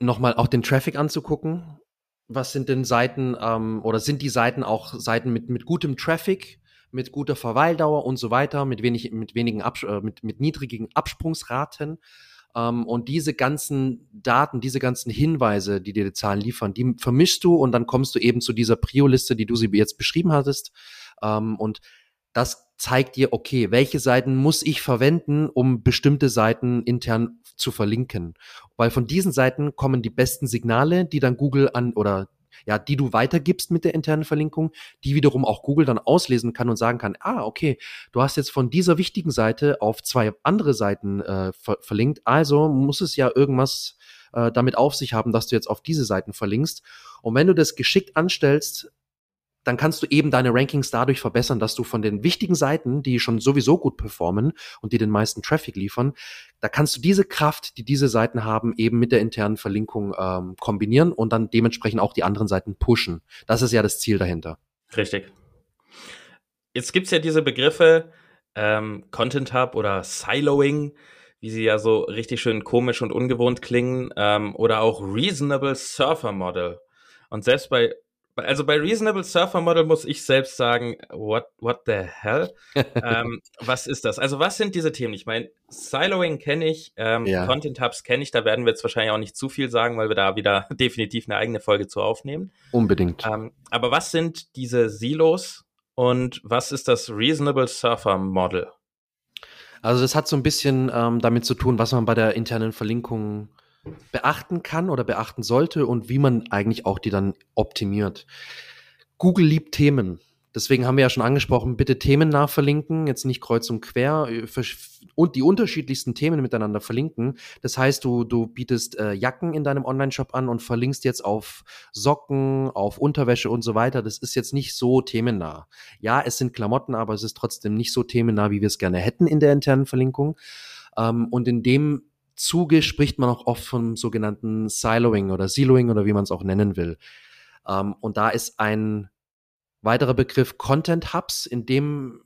B: nochmal auch den Traffic anzugucken. Was sind denn Seiten ähm, oder sind die Seiten auch Seiten mit, mit gutem Traffic, mit guter Verweildauer und so weiter, mit, wenig, mit, wenigen Abs äh, mit, mit niedrigen Absprungsraten? Ähm, und diese ganzen Daten, diese ganzen Hinweise, die dir die Zahlen liefern, die vermischst du und dann kommst du eben zu dieser Prio-Liste, die du sie jetzt beschrieben hattest. Ähm, und das zeigt dir, okay, welche Seiten muss ich verwenden, um bestimmte Seiten intern zu verlinken. Weil von diesen Seiten kommen die besten Signale, die dann Google an oder ja, die du weitergibst mit der internen Verlinkung, die wiederum auch Google dann auslesen kann und sagen kann, ah, okay, du hast jetzt von dieser wichtigen Seite auf zwei andere Seiten äh, ver verlinkt, also muss es ja irgendwas äh, damit auf sich haben, dass du jetzt auf diese Seiten verlinkst. Und wenn du das geschickt anstellst, dann kannst du eben deine Rankings dadurch verbessern, dass du von den wichtigen Seiten, die schon sowieso gut performen und die den meisten Traffic liefern, da kannst du diese Kraft, die diese Seiten haben, eben mit der internen Verlinkung ähm, kombinieren und dann dementsprechend auch die anderen Seiten pushen. Das ist ja das Ziel dahinter.
A: Richtig. Jetzt gibt's ja diese Begriffe ähm, Content Hub oder Siloing, wie sie ja so richtig schön komisch und ungewohnt klingen, ähm, oder auch Reasonable Surfer Model. Und selbst bei also bei Reasonable Surfer Model muss ich selbst sagen, what, what the hell? ähm, was ist das? Also was sind diese Themen? Ich meine, Siloing kenne ich, ähm, ja. Content Hubs kenne ich, da werden wir jetzt wahrscheinlich auch nicht zu viel sagen, weil wir da wieder definitiv eine eigene Folge zu aufnehmen.
B: Unbedingt.
A: Ähm, aber was sind diese Silos und was ist das Reasonable Surfer Model?
B: Also das hat so ein bisschen ähm, damit zu tun, was man bei der internen Verlinkung beachten kann oder beachten sollte und wie man eigentlich auch die dann optimiert. Google liebt Themen. Deswegen haben wir ja schon angesprochen, bitte Themen nachverlinken, jetzt nicht kreuz und quer äh, und die unterschiedlichsten Themen miteinander verlinken. Das heißt, du, du bietest äh, Jacken in deinem Online-Shop an und verlinkst jetzt auf Socken, auf Unterwäsche und so weiter. Das ist jetzt nicht so themennah. Ja, es sind Klamotten, aber es ist trotzdem nicht so themennah, wie wir es gerne hätten in der internen Verlinkung. Ähm, und in dem Zuge spricht man auch oft vom sogenannten Siloing oder Siloing oder wie man es auch nennen will. Ähm, und da ist ein weiterer Begriff Content Hubs, in dem,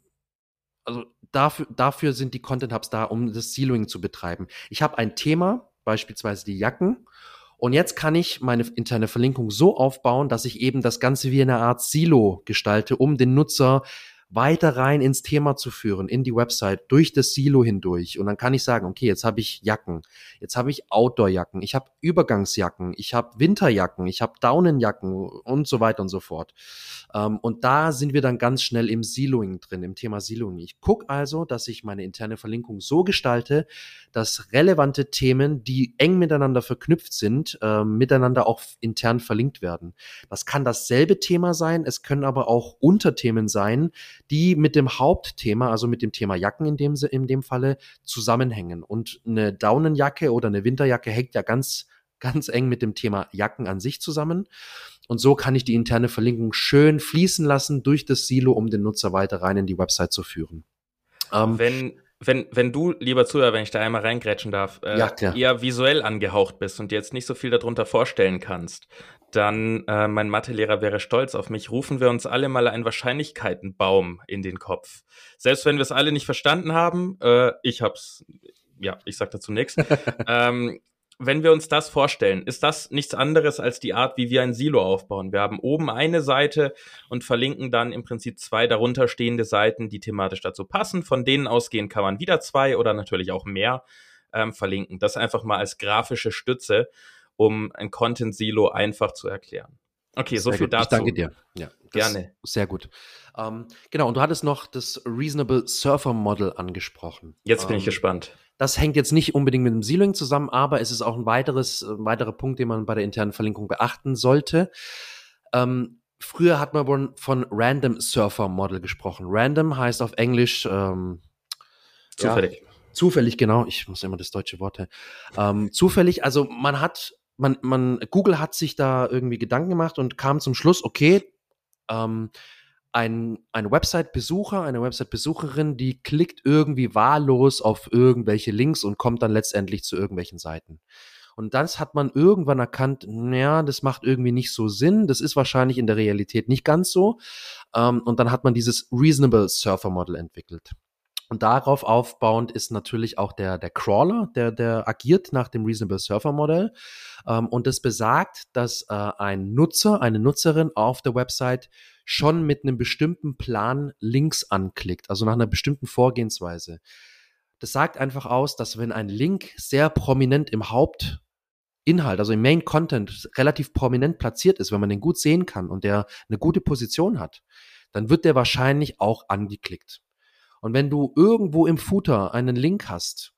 B: also dafür, dafür sind die Content Hubs da, um das Siloing zu betreiben. Ich habe ein Thema, beispielsweise die Jacken, und jetzt kann ich meine interne Verlinkung so aufbauen, dass ich eben das Ganze wie eine Art Silo gestalte, um den Nutzer weiter rein ins Thema zu führen, in die Website, durch das Silo hindurch. Und dann kann ich sagen, okay, jetzt habe ich Jacken, jetzt habe ich Outdoor-Jacken, ich habe Übergangsjacken, ich habe Winterjacken, ich habe Daunenjacken und so weiter und so fort. Ähm, und da sind wir dann ganz schnell im Siloing drin, im Thema Siloing. Ich gucke also, dass ich meine interne Verlinkung so gestalte, dass relevante Themen, die eng miteinander verknüpft sind, äh, miteinander auch intern verlinkt werden. Das kann dasselbe Thema sein, es können aber auch Unterthemen sein, die mit dem Hauptthema, also mit dem Thema Jacken in dem, in dem Falle, zusammenhängen. Und eine Daunenjacke oder eine Winterjacke hängt ja ganz, ganz eng mit dem Thema Jacken an sich zusammen. Und so kann ich die interne Verlinkung schön fließen lassen durch das Silo, um den Nutzer weiter rein in die Website zu führen.
A: Ähm, wenn, wenn, wenn du, lieber Zuhörer, wenn ich da einmal reingrätschen darf, äh, ja, eher visuell angehaucht bist und dir jetzt nicht so viel darunter vorstellen kannst, dann äh, mein Mathelehrer wäre stolz auf mich. Rufen wir uns alle mal einen Wahrscheinlichkeitenbaum in den Kopf. Selbst wenn wir es alle nicht verstanden haben, äh, ich hab's, ja, ich sag dazu nichts. ähm, wenn wir uns das vorstellen, ist das nichts anderes als die Art, wie wir ein Silo aufbauen. Wir haben oben eine Seite und verlinken dann im Prinzip zwei darunter stehende Seiten, die thematisch dazu passen. Von denen ausgehen kann man wieder zwei oder natürlich auch mehr ähm, verlinken. Das einfach mal als grafische Stütze um ein Content-Silo einfach zu erklären. Okay, so
B: sehr
A: viel
B: gut.
A: dazu.
B: Ich danke dir. Ja, gerne. Sehr gut. Ähm, genau, und du hattest noch das Reasonable Surfer Model angesprochen.
A: Jetzt bin ähm, ich gespannt.
B: Das hängt jetzt nicht unbedingt mit dem Siloing zusammen, aber es ist auch ein weiteres, ein weiterer Punkt, den man bei der internen Verlinkung beachten sollte. Ähm, früher hat man von Random Surfer Model gesprochen. Random heißt auf Englisch ähm, zufällig. Ja, zufällig, genau. Ich muss immer das deutsche Wort. Ähm, zufällig, also man hat man, man, Google hat sich da irgendwie Gedanken gemacht und kam zum Schluss, okay, ähm, ein, ein Website-Besucher, eine Website-Besucherin, die klickt irgendwie wahllos auf irgendwelche Links und kommt dann letztendlich zu irgendwelchen Seiten. Und das hat man irgendwann erkannt, naja, das macht irgendwie nicht so Sinn. Das ist wahrscheinlich in der Realität nicht ganz so. Ähm, und dann hat man dieses Reasonable Surfer Model entwickelt. Und darauf aufbauend ist natürlich auch der, der Crawler, der, der agiert nach dem Reasonable Surfer Modell. Ähm, und das besagt, dass äh, ein Nutzer, eine Nutzerin auf der Website schon mit einem bestimmten Plan Links anklickt, also nach einer bestimmten Vorgehensweise. Das sagt einfach aus, dass wenn ein Link sehr prominent im Hauptinhalt, also im Main Content relativ prominent platziert ist, wenn man den gut sehen kann und der eine gute Position hat, dann wird der wahrscheinlich auch angeklickt. Und wenn du irgendwo im Footer einen Link hast,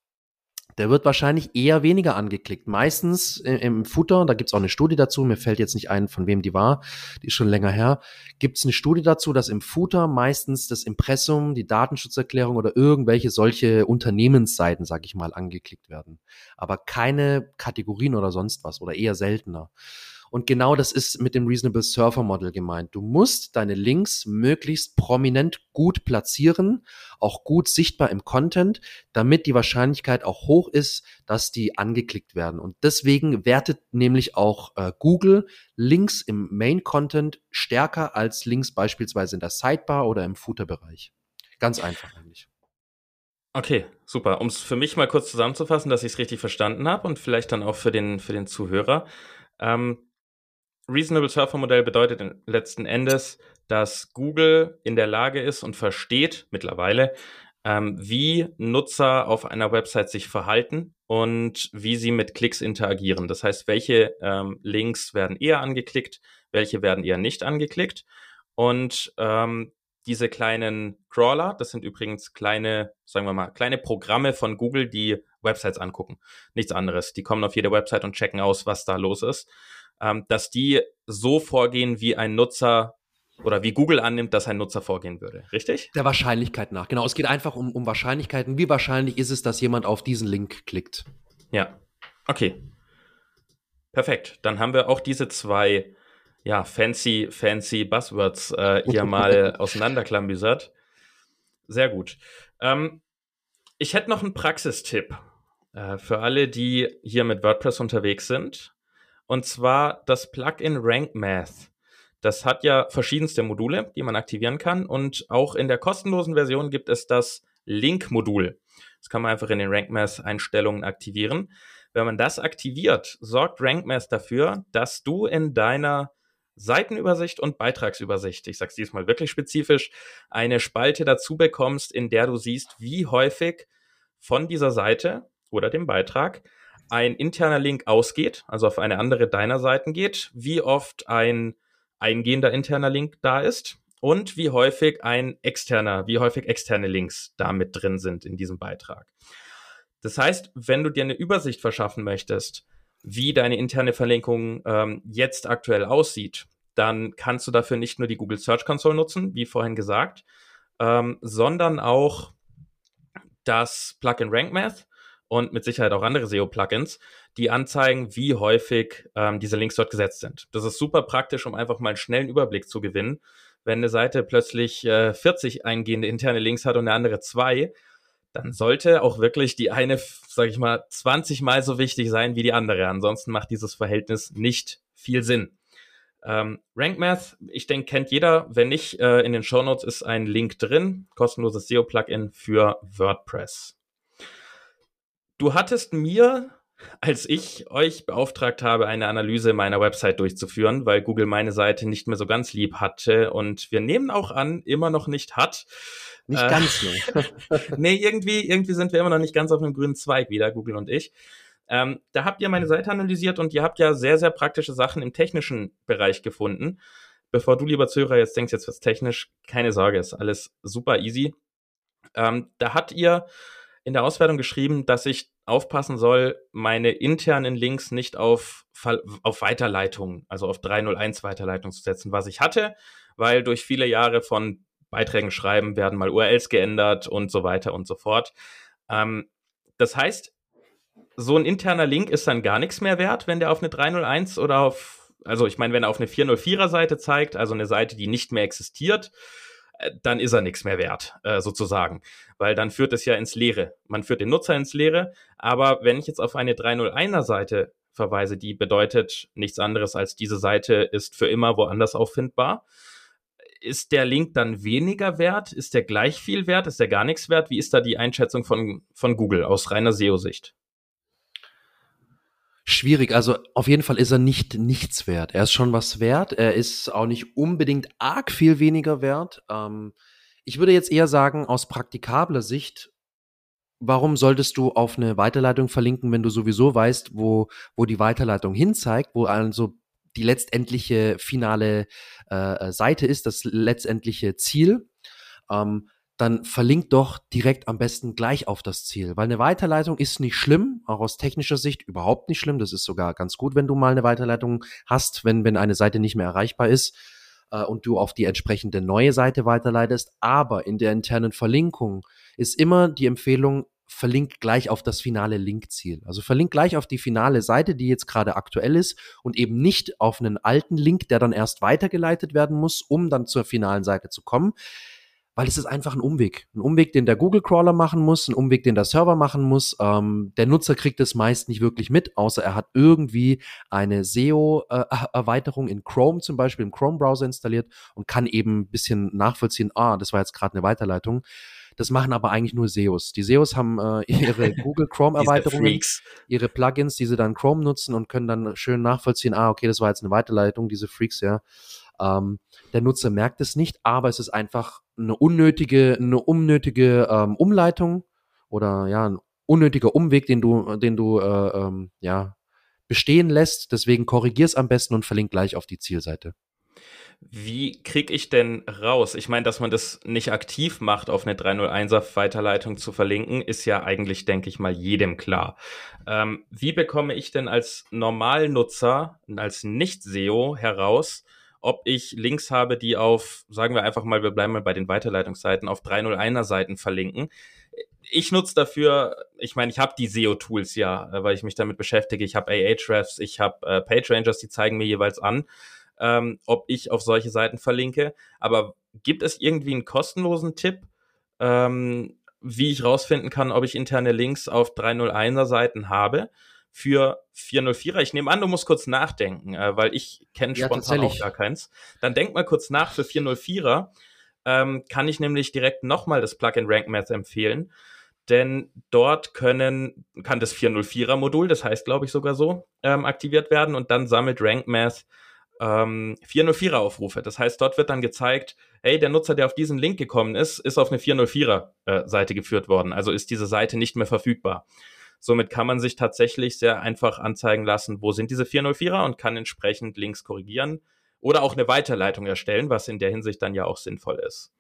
B: der wird wahrscheinlich eher weniger angeklickt. Meistens im Footer, da gibt's auch eine Studie dazu, mir fällt jetzt nicht ein, von wem die war, die ist schon länger her, gibt's eine Studie dazu, dass im Footer meistens das Impressum, die Datenschutzerklärung oder irgendwelche solche Unternehmensseiten, sag ich mal, angeklickt werden. Aber keine Kategorien oder sonst was oder eher seltener. Und genau das ist mit dem Reasonable Surfer Model gemeint. Du musst deine Links möglichst prominent gut platzieren, auch gut sichtbar im Content, damit die Wahrscheinlichkeit auch hoch ist, dass die angeklickt werden. Und deswegen wertet nämlich auch äh, Google Links im Main Content stärker als Links beispielsweise in der Sidebar oder im Footer-Bereich. Ganz einfach eigentlich.
A: Okay, super. Um es für mich mal kurz zusammenzufassen, dass ich es richtig verstanden habe und vielleicht dann auch für den, für den Zuhörer. Ähm, Reasonable Surfer Modell bedeutet letzten Endes, dass Google in der Lage ist und versteht mittlerweile, ähm, wie Nutzer auf einer Website sich verhalten und wie sie mit Klicks interagieren. Das heißt, welche ähm, Links werden eher angeklickt, welche werden eher nicht angeklickt. Und ähm, diese kleinen Crawler, das sind übrigens kleine, sagen wir mal, kleine Programme von Google, die Websites angucken. Nichts anderes. Die kommen auf jede Website und checken aus, was da los ist ähm, dass die so vorgehen, wie ein Nutzer oder wie Google annimmt, dass ein Nutzer vorgehen würde. Richtig?
B: Der Wahrscheinlichkeit nach. Genau. Es geht einfach um, um Wahrscheinlichkeiten. Wie wahrscheinlich ist es, dass jemand auf diesen Link klickt?
A: Ja. Okay. Perfekt. Dann haben wir auch diese zwei, ja, fancy, fancy Buzzwords äh, hier mal auseinanderklamüsert. Sehr gut. Ähm, ich hätte noch einen Praxistipp äh, für alle, die hier mit WordPress unterwegs sind. Und zwar das Plugin Rank Math. Das hat ja verschiedenste Module, die man aktivieren kann. Und auch in der kostenlosen Version gibt es das Link-Modul. Das kann man einfach in den Rank Math-Einstellungen aktivieren. Wenn man das aktiviert, sorgt Rank Math dafür, dass du in deiner Seitenübersicht und Beitragsübersicht, ich sage es diesmal wirklich spezifisch, eine Spalte dazu bekommst, in der du siehst, wie häufig von dieser Seite oder dem Beitrag ein interner Link ausgeht, also auf eine andere deiner Seiten geht, wie oft ein eingehender interner Link da ist und wie häufig ein externer, wie häufig externe Links da mit drin sind in diesem Beitrag. Das heißt, wenn du dir eine Übersicht verschaffen möchtest, wie deine interne Verlinkung ähm, jetzt aktuell aussieht, dann kannst du dafür nicht nur die Google Search Console nutzen, wie vorhin gesagt, ähm, sondern auch das Plugin Rank Math und mit Sicherheit auch andere SEO-Plugins, die anzeigen, wie häufig ähm, diese Links dort gesetzt sind. Das ist super praktisch, um einfach mal einen schnellen Überblick zu gewinnen. Wenn eine Seite plötzlich äh, 40 eingehende interne Links hat und eine andere zwei, dann sollte auch wirklich die eine, sage ich mal, 20 mal so wichtig sein wie die andere. Ansonsten macht dieses Verhältnis nicht viel Sinn. Ähm, RankMath, ich denke, kennt jeder. Wenn nicht, äh, in den Show Notes ist ein Link drin. Kostenloses SEO-Plugin für WordPress. Du hattest mir, als ich euch beauftragt habe, eine Analyse meiner Website durchzuführen, weil Google meine Seite nicht mehr so ganz lieb hatte und wir nehmen auch an, immer noch nicht hat,
B: nicht äh, ganz, ne?
A: nee, irgendwie, irgendwie sind wir immer noch nicht ganz auf einem grünen Zweig wieder, Google und ich. Ähm, da habt ihr meine Seite analysiert und ihr habt ja sehr, sehr praktische Sachen im technischen Bereich gefunden. Bevor du, lieber Zuhörer, jetzt denkst, jetzt wird's technisch, keine Sorge, ist alles super easy. Ähm, da habt ihr in der Auswertung geschrieben, dass ich aufpassen soll, meine internen Links nicht auf, auf Weiterleitung, also auf 301 Weiterleitung zu setzen, was ich hatte, weil durch viele Jahre von Beiträgen schreiben, werden mal URLs geändert und so weiter und so fort. Ähm, das heißt, so ein interner Link ist dann gar nichts mehr wert, wenn der auf eine 301 oder auf, also ich meine, wenn er auf eine 404er Seite zeigt, also eine Seite, die nicht mehr existiert, dann ist er nichts mehr wert, äh, sozusagen. Weil dann führt es ja ins Leere. Man führt den Nutzer ins Leere. Aber wenn ich jetzt auf eine 301er Seite verweise, die bedeutet nichts anderes als diese Seite ist für immer woanders auffindbar, ist der Link dann weniger wert? Ist der gleich viel wert? Ist der gar nichts wert? Wie ist da die Einschätzung von, von Google aus reiner SEO-Sicht?
B: Schwierig, also auf jeden Fall ist er nicht nichts wert. Er ist schon was wert. Er ist auch nicht unbedingt arg viel weniger wert. Ähm, ich würde jetzt eher sagen, aus praktikabler Sicht, warum solltest du auf eine Weiterleitung verlinken, wenn du sowieso weißt, wo, wo die Weiterleitung hinzeigt, wo also die letztendliche finale äh, Seite ist, das letztendliche Ziel, ähm, dann verlinkt doch direkt am besten gleich auf das Ziel. Weil eine Weiterleitung ist nicht schlimm, auch aus technischer Sicht überhaupt nicht schlimm. Das ist sogar ganz gut, wenn du mal eine Weiterleitung hast, wenn, wenn eine Seite nicht mehr erreichbar ist äh, und du auf die entsprechende neue Seite weiterleitest. Aber in der internen Verlinkung ist immer die Empfehlung, verlinkt gleich auf das finale Linkziel. Also verlinkt gleich auf die finale Seite, die jetzt gerade aktuell ist und eben nicht auf einen alten Link, der dann erst weitergeleitet werden muss, um dann zur finalen Seite zu kommen. Weil es ist einfach ein Umweg. Ein Umweg, den der Google Crawler machen muss, ein Umweg, den der Server machen muss. Ähm, der Nutzer kriegt es meist nicht wirklich mit, außer er hat irgendwie eine SEO-Erweiterung in Chrome zum Beispiel, im Chrome-Browser installiert und kann eben ein bisschen nachvollziehen, ah, das war jetzt gerade eine Weiterleitung. Das machen aber eigentlich nur SEOs. Die SEOs haben äh, ihre Google Chrome Erweiterungen, ihre Plugins, die sie dann Chrome nutzen und können dann schön nachvollziehen, ah, okay, das war jetzt eine Weiterleitung, diese Freaks, ja. Ähm, der Nutzer merkt es nicht, aber es ist einfach eine unnötige, eine unnötige ähm, Umleitung oder ja, ein unnötiger Umweg, den du, den du äh, ähm, ja bestehen lässt. Deswegen korrigier es am besten und verlink gleich auf die Zielseite.
A: Wie kriege ich denn raus? Ich meine, dass man das nicht aktiv macht, auf eine 301er Weiterleitung zu verlinken, ist ja eigentlich, denke ich mal, jedem klar. Ähm, wie bekomme ich denn als Normalnutzer, als Nicht-SEO heraus, ob ich Links habe, die auf, sagen wir einfach mal, wir bleiben mal bei den Weiterleitungsseiten, auf 301er Seiten verlinken. Ich nutze dafür, ich meine, ich habe die SEO-Tools ja, weil ich mich damit beschäftige. Ich habe Ahrefs, ich habe äh, PageRangers, die zeigen mir jeweils an, ähm, ob ich auf solche Seiten verlinke. Aber gibt es irgendwie einen kostenlosen Tipp, ähm, wie ich rausfinden kann, ob ich interne Links auf 301er Seiten habe? Für 404er, ich nehme an, du musst kurz nachdenken, äh, weil ich kenne ja, spontan auch gar keins. Dann denk mal kurz nach für 404er. Ähm, kann ich nämlich direkt nochmal das Plugin Rank Math empfehlen denn dort können, kann das 404er Modul, das heißt, glaube ich, sogar so, ähm, aktiviert werden und dann sammelt Rank Math ähm, 404er Aufrufe. Das heißt, dort wird dann gezeigt, hey, der Nutzer, der auf diesen Link gekommen ist, ist auf eine 404er äh, Seite geführt worden. Also ist diese Seite nicht mehr verfügbar. Somit kann man sich tatsächlich sehr einfach anzeigen lassen, wo sind diese 404er und kann entsprechend Links korrigieren oder auch eine Weiterleitung erstellen, was in der Hinsicht dann ja auch sinnvoll ist.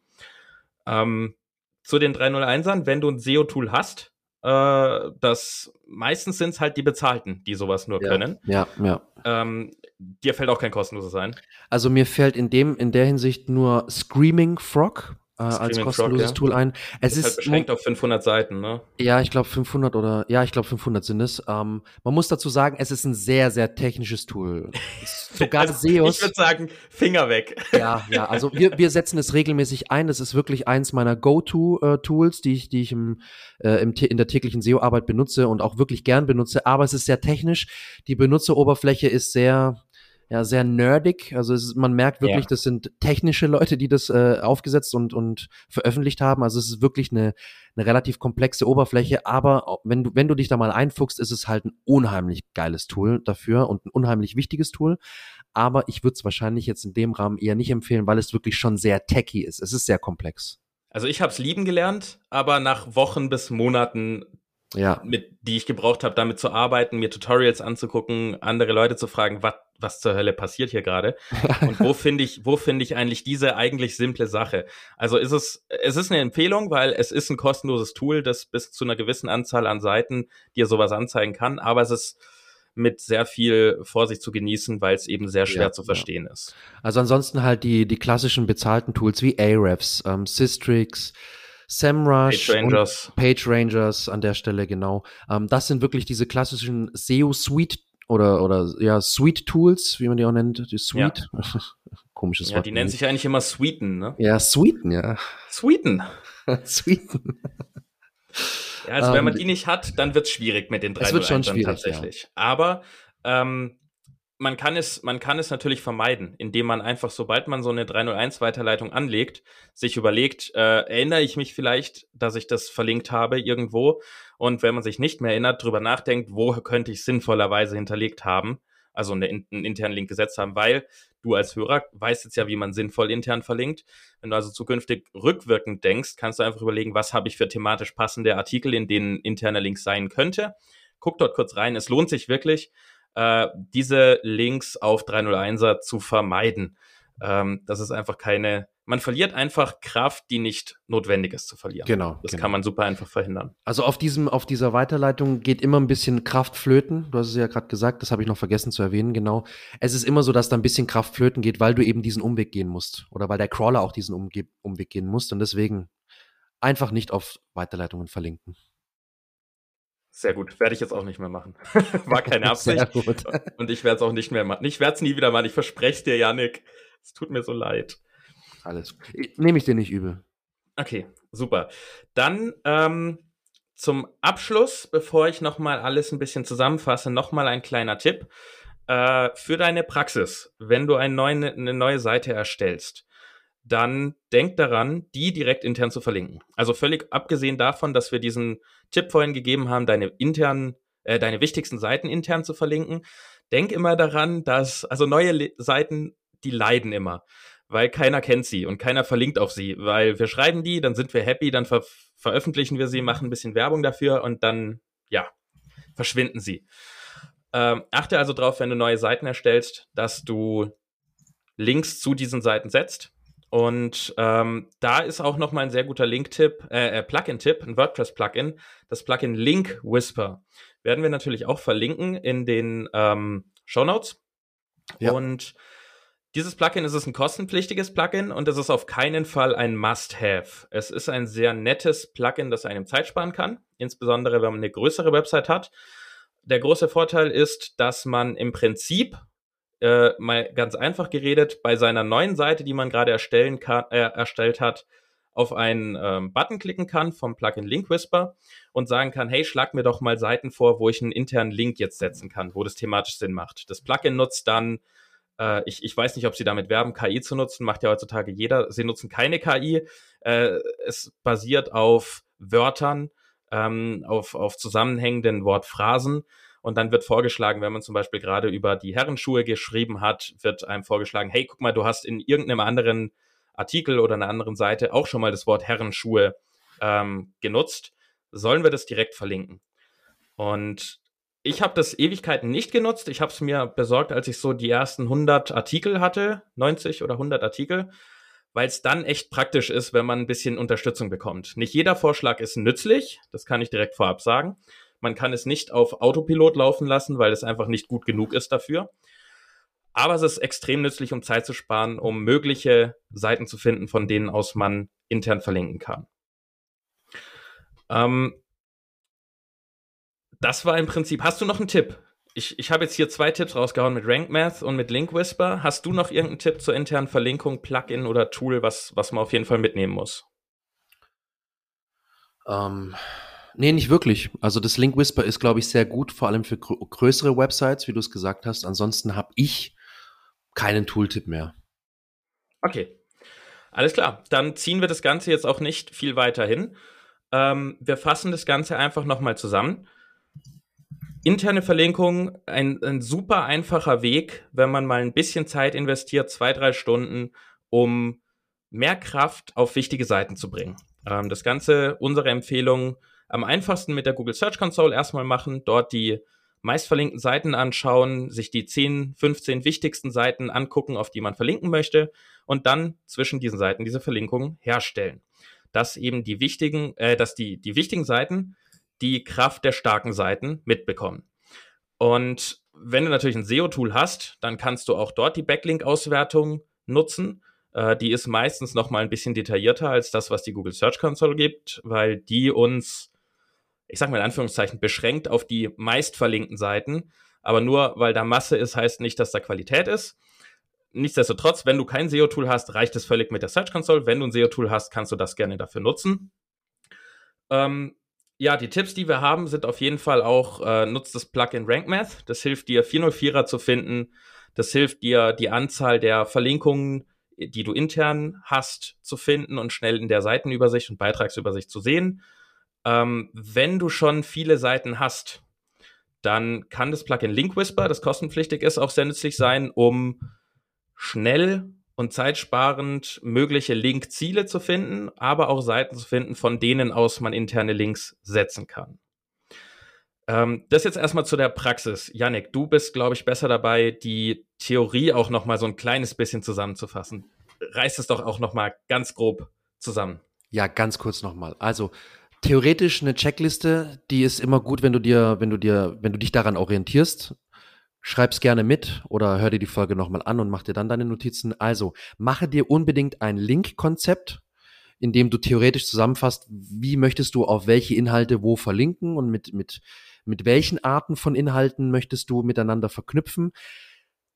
A: Ähm, zu den 301ern, wenn du ein SEO-Tool hast, äh, das meistens sind es halt die Bezahlten, die sowas nur
B: ja,
A: können.
B: Ja, ja.
A: Ähm, dir fällt auch kein kostenloses ein.
B: Also mir fällt in dem, in der Hinsicht nur Screaming Frog äh, als kostenloses Frog, ja. Tool ein.
A: Es ist, ist halt beschränkt auf 500 Seiten, ne?
B: Ja, ich glaube 500 oder ja, ich glaube 500 sind es. Ähm, man muss dazu sagen, es ist ein sehr, sehr technisches Tool.
A: Sogar also, SEOs. Ich würde sagen, Finger weg.
B: Ja, ja. Also wir, wir setzen es regelmäßig ein. Das ist wirklich eins meiner Go-To-Tools, die ich, die ich im, äh, im, in der täglichen SEO-Arbeit benutze und auch wirklich gern benutze. Aber es ist sehr technisch. Die Benutzeroberfläche ist sehr ja sehr nerdig. Also ist, man merkt wirklich, ja. das sind technische Leute, die das äh, aufgesetzt und und veröffentlicht haben. Also es ist wirklich eine eine relativ komplexe Oberfläche. Aber wenn du wenn du dich da mal einfuchst, ist es halt ein unheimlich geiles Tool dafür und ein unheimlich wichtiges Tool. Aber ich würde es wahrscheinlich jetzt in dem Rahmen eher nicht empfehlen, weil es wirklich schon sehr techy ist. Es ist sehr komplex.
A: Also ich habe es lieben gelernt, aber nach Wochen bis Monaten ja. mit, die ich gebraucht habe, damit zu arbeiten, mir Tutorials anzugucken, andere Leute zu fragen, was was zur Hölle passiert hier gerade? Und wo finde ich, wo finde ich eigentlich diese eigentlich simple Sache? Also ist es, es ist eine Empfehlung, weil es ist ein kostenloses Tool, das bis zu einer gewissen Anzahl an Seiten dir sowas anzeigen kann, aber es ist mit sehr viel Vorsicht zu genießen, weil es eben sehr schwer ja, zu verstehen ja. ist.
B: Also ansonsten halt die, die klassischen bezahlten Tools wie Ahrefs, ähm, Systrix, SEMrush,
A: PageRangers.
B: PageRangers an der Stelle, genau. Ähm, das sind wirklich diese klassischen SEO-Suite oder, oder ja, Suite Tools, wie man die auch nennt, die Suite. Ja. Komisches
A: Wort. Ja, die nennen sich eigentlich immer Suiten, ne?
B: Ja, Suiten, ja.
A: Suiten.
B: Suiten.
A: ja, also um, wenn man ähm, die nicht hat, dann wird es schwierig mit den drei
B: Es wird schon schwierig,
A: tatsächlich. Ja. Aber ähm, man kann es, man kann es natürlich vermeiden, indem man einfach, sobald man so eine 301 Weiterleitung anlegt, sich überlegt, äh, erinnere ich mich vielleicht, dass ich das verlinkt habe irgendwo? Und wenn man sich nicht mehr erinnert, drüber nachdenkt, wo könnte ich sinnvollerweise hinterlegt haben, also eine, einen internen Link gesetzt haben, weil du als Hörer weißt jetzt ja, wie man sinnvoll intern verlinkt. Wenn du also zukünftig rückwirkend denkst, kannst du einfach überlegen, was habe ich für thematisch passende Artikel, in denen interner Link sein könnte. Guck dort kurz rein. Es lohnt sich wirklich äh, diese Links auf 301er zu vermeiden. Ähm, das ist einfach keine, man verliert einfach Kraft, die nicht notwendig ist zu verlieren.
B: Genau.
A: Das
B: genau.
A: kann man super einfach verhindern.
B: Also auf diesem, auf dieser Weiterleitung geht immer ein bisschen Kraft flöten. Du hast es ja gerade gesagt, das habe ich noch vergessen zu erwähnen, genau. Es ist immer so, dass da ein bisschen Kraft flöten geht, weil du eben diesen Umweg gehen musst. Oder weil der Crawler auch diesen Umge Umweg gehen muss. Und deswegen einfach nicht auf Weiterleitungen verlinken.
A: Sehr gut. Werde ich jetzt auch nicht mehr machen. War keine Absicht. Sehr gut. Und ich werde es auch nicht mehr machen. Ich werde es nie wieder machen. Ich verspreche es dir, Yannick. Es tut mir so leid.
B: Alles. Nehme ich dir nicht übel.
A: Okay, super. Dann ähm, zum Abschluss, bevor ich nochmal alles ein bisschen zusammenfasse, nochmal ein kleiner Tipp. Äh, für deine Praxis, wenn du eine neue, eine neue Seite erstellst, dann denk daran, die direkt intern zu verlinken. Also völlig abgesehen davon, dass wir diesen Tipp vorhin gegeben haben, deine internen, äh, deine wichtigsten Seiten intern zu verlinken. Denk immer daran, dass, also neue Le Seiten, die leiden immer, weil keiner kennt sie und keiner verlinkt auf sie, weil wir schreiben die, dann sind wir happy, dann ver veröffentlichen wir sie, machen ein bisschen Werbung dafür und dann, ja, verschwinden sie. Ähm, achte also darauf, wenn du neue Seiten erstellst, dass du Links zu diesen Seiten setzt und ähm, da ist auch noch mal ein sehr guter Link-Tipp, äh, äh, Plugin-Tipp, ein WordPress-Plugin, das Plugin Link Whisper. Werden wir natürlich auch verlinken in den ähm, Show Notes. Ja. Und Dieses Plugin ist ein kostenpflichtiges Plugin und es ist auf keinen Fall ein Must-Have. Es ist ein sehr nettes Plugin, das einem Zeit sparen kann, insbesondere wenn man eine größere Website hat. Der große Vorteil ist, dass man im Prinzip äh, mal ganz einfach geredet bei seiner neuen Seite, die man gerade erstellen kann, äh, erstellt hat, auf einen ähm, Button klicken kann vom Plugin Link Whisper und sagen kann, hey, schlag mir doch mal Seiten vor, wo ich einen internen Link jetzt setzen kann, wo das thematisch Sinn macht. Das Plugin nutzt dann äh, ich, ich weiß nicht, ob sie damit werben, KI zu nutzen, macht ja heutzutage jeder. Sie nutzen keine KI. Äh, es basiert auf Wörtern, ähm, auf, auf zusammenhängenden Wortphrasen. Und dann wird vorgeschlagen, wenn man zum Beispiel gerade über die Herrenschuhe geschrieben hat, wird einem vorgeschlagen, hey, guck mal, du hast in irgendeinem anderen Artikel oder einer anderen Seite auch schon mal das Wort Herrenschuhe ähm, genutzt. Sollen wir das direkt verlinken? Und ich habe das Ewigkeiten nicht genutzt. Ich habe es mir besorgt, als ich so die ersten 100 Artikel hatte, 90 oder 100 Artikel, weil es dann echt praktisch ist, wenn man ein bisschen Unterstützung bekommt. Nicht jeder Vorschlag ist nützlich, das kann ich direkt vorab sagen. Man kann es nicht auf Autopilot laufen lassen, weil es einfach nicht gut genug ist dafür. Aber es ist extrem nützlich, um Zeit zu sparen, um mögliche Seiten zu finden, von denen aus man intern verlinken kann. Ähm, das war im Prinzip. Hast du noch einen Tipp? Ich, ich habe jetzt hier zwei Tipps rausgehauen mit Rank Math und mit Link Whisper. Hast du noch irgendeinen Tipp zur internen Verlinkung, Plugin oder Tool, was, was man auf jeden Fall mitnehmen muss?
B: Ähm, nee, nicht wirklich. Also das Link Whisper ist, glaube ich, sehr gut, vor allem für grö größere Websites, wie du es gesagt hast. Ansonsten habe ich keinen Tooltip mehr.
A: Okay. Alles klar. Dann ziehen wir das Ganze jetzt auch nicht viel weiter hin. Ähm, wir fassen das Ganze einfach nochmal zusammen. Interne Verlinkung, ein, ein super einfacher Weg, wenn man mal ein bisschen Zeit investiert, zwei, drei Stunden, um mehr Kraft auf wichtige Seiten zu bringen. Ähm, das Ganze, unsere Empfehlung, am einfachsten mit der Google Search Console erstmal machen, dort die meistverlinkten Seiten anschauen, sich die 10, 15 wichtigsten Seiten angucken, auf die man verlinken möchte und dann zwischen diesen Seiten diese Verlinkung herstellen. Dass eben die wichtigen, äh, dass die, die wichtigen Seiten die Kraft der starken Seiten mitbekommen. Und wenn du natürlich ein SEO-Tool hast, dann kannst du auch dort die Backlink-Auswertung nutzen. Äh, die ist meistens noch mal ein bisschen detaillierter als das, was die Google Search Console gibt, weil die uns, ich sag mal in Anführungszeichen, beschränkt auf die meistverlinkten Seiten. Aber nur weil da Masse ist, heißt nicht, dass da Qualität ist. Nichtsdestotrotz, wenn du kein SEO-Tool hast, reicht es völlig mit der Search Console. Wenn du ein SEO-Tool hast, kannst du das gerne dafür nutzen. Ähm, ja, die Tipps, die wir haben, sind auf jeden Fall auch, äh, nutzt das Plugin RankMath. Das hilft dir, 404er zu finden. Das hilft dir, die Anzahl der Verlinkungen, die du intern hast, zu finden und schnell in der Seitenübersicht und Beitragsübersicht zu sehen. Ähm, wenn du schon viele Seiten hast, dann kann das Plugin Link Whisper, das kostenpflichtig ist, auch sehr nützlich sein, um schnell und zeitsparend mögliche Linkziele zu finden, aber auch Seiten zu finden, von denen aus man interne Links setzen kann. Ähm, das jetzt erstmal zu der Praxis. Yannick, du bist, glaube ich, besser dabei, die Theorie auch noch mal so ein kleines bisschen zusammenzufassen. Reiß es doch auch noch mal ganz grob zusammen.
B: Ja, ganz kurz noch mal. Also theoretisch eine Checkliste, die ist immer gut, wenn du dir, wenn du dir, wenn du dich daran orientierst. Schreib's gerne mit oder hör dir die Folge nochmal an und mach dir dann deine Notizen. Also, mache dir unbedingt ein Link-Konzept, in dem du theoretisch zusammenfasst, wie möchtest du auf welche Inhalte wo verlinken und mit, mit, mit welchen Arten von Inhalten möchtest du miteinander verknüpfen.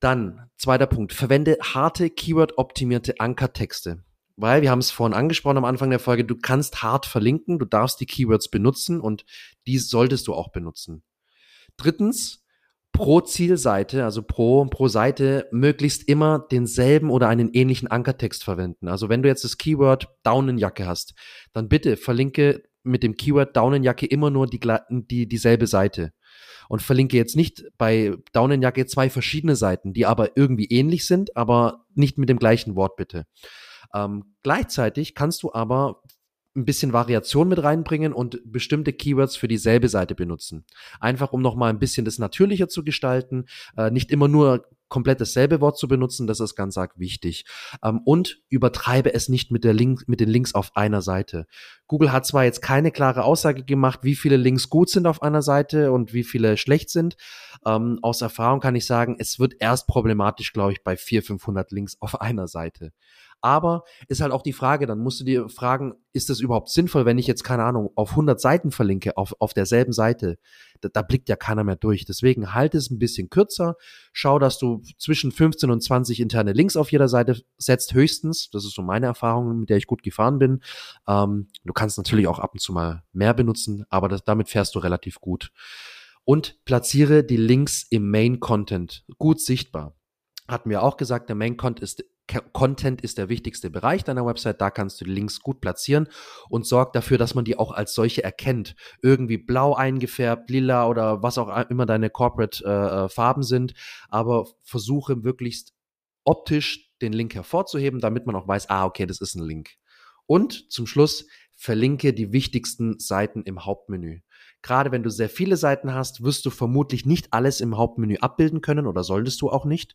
B: Dann, zweiter Punkt, verwende harte, keyword-optimierte Ankertexte. Weil, wir haben es vorhin angesprochen am Anfang der Folge, du kannst hart verlinken, du darfst die Keywords benutzen und die solltest du auch benutzen. Drittens, pro Zielseite, also pro, pro Seite, möglichst immer denselben oder einen ähnlichen Ankertext verwenden. Also wenn du jetzt das Keyword Daunenjacke hast, dann bitte verlinke mit dem Keyword Daunenjacke immer nur die, die, dieselbe Seite. Und verlinke jetzt nicht bei Daunenjacke zwei verschiedene Seiten, die aber irgendwie ähnlich sind, aber nicht mit dem gleichen Wort bitte. Ähm, gleichzeitig kannst du aber ein bisschen Variation mit reinbringen und bestimmte Keywords für dieselbe Seite benutzen. Einfach um nochmal ein bisschen das natürlicher zu gestalten, äh, nicht immer nur komplett dasselbe Wort zu benutzen, das ist ganz arg wichtig. Ähm, und übertreibe es nicht mit, der Link, mit den Links auf einer Seite. Google hat zwar jetzt keine klare Aussage gemacht, wie viele Links gut sind auf einer Seite und wie viele schlecht sind. Ähm, aus Erfahrung kann ich sagen, es wird erst problematisch, glaube ich, bei 400, 500 Links auf einer Seite. Aber ist halt auch die Frage, dann musst du dir fragen, ist das überhaupt sinnvoll, wenn ich jetzt, keine Ahnung, auf 100 Seiten verlinke, auf, auf derselben Seite? Da, da blickt ja keiner mehr durch. Deswegen halt es ein bisschen kürzer. Schau, dass du zwischen 15 und 20 interne Links auf jeder Seite setzt, höchstens. Das ist so meine Erfahrung, mit der ich gut gefahren bin. Ähm, du kannst natürlich auch ab und zu mal mehr benutzen, aber das, damit fährst du relativ gut. Und platziere die Links im Main Content gut sichtbar hatten wir auch gesagt, der Main Content ist, Content ist der wichtigste Bereich deiner Website. Da kannst du die Links gut platzieren und sorg dafür, dass man die auch als solche erkennt. Irgendwie blau eingefärbt, lila oder was auch immer deine Corporate äh, äh Farben sind. Aber versuche möglichst optisch den Link hervorzuheben, damit man auch weiß, ah, okay, das ist ein Link. Und zum Schluss verlinke die wichtigsten Seiten im Hauptmenü. Gerade wenn du sehr viele Seiten hast, wirst du vermutlich nicht alles im Hauptmenü abbilden können oder solltest du auch nicht.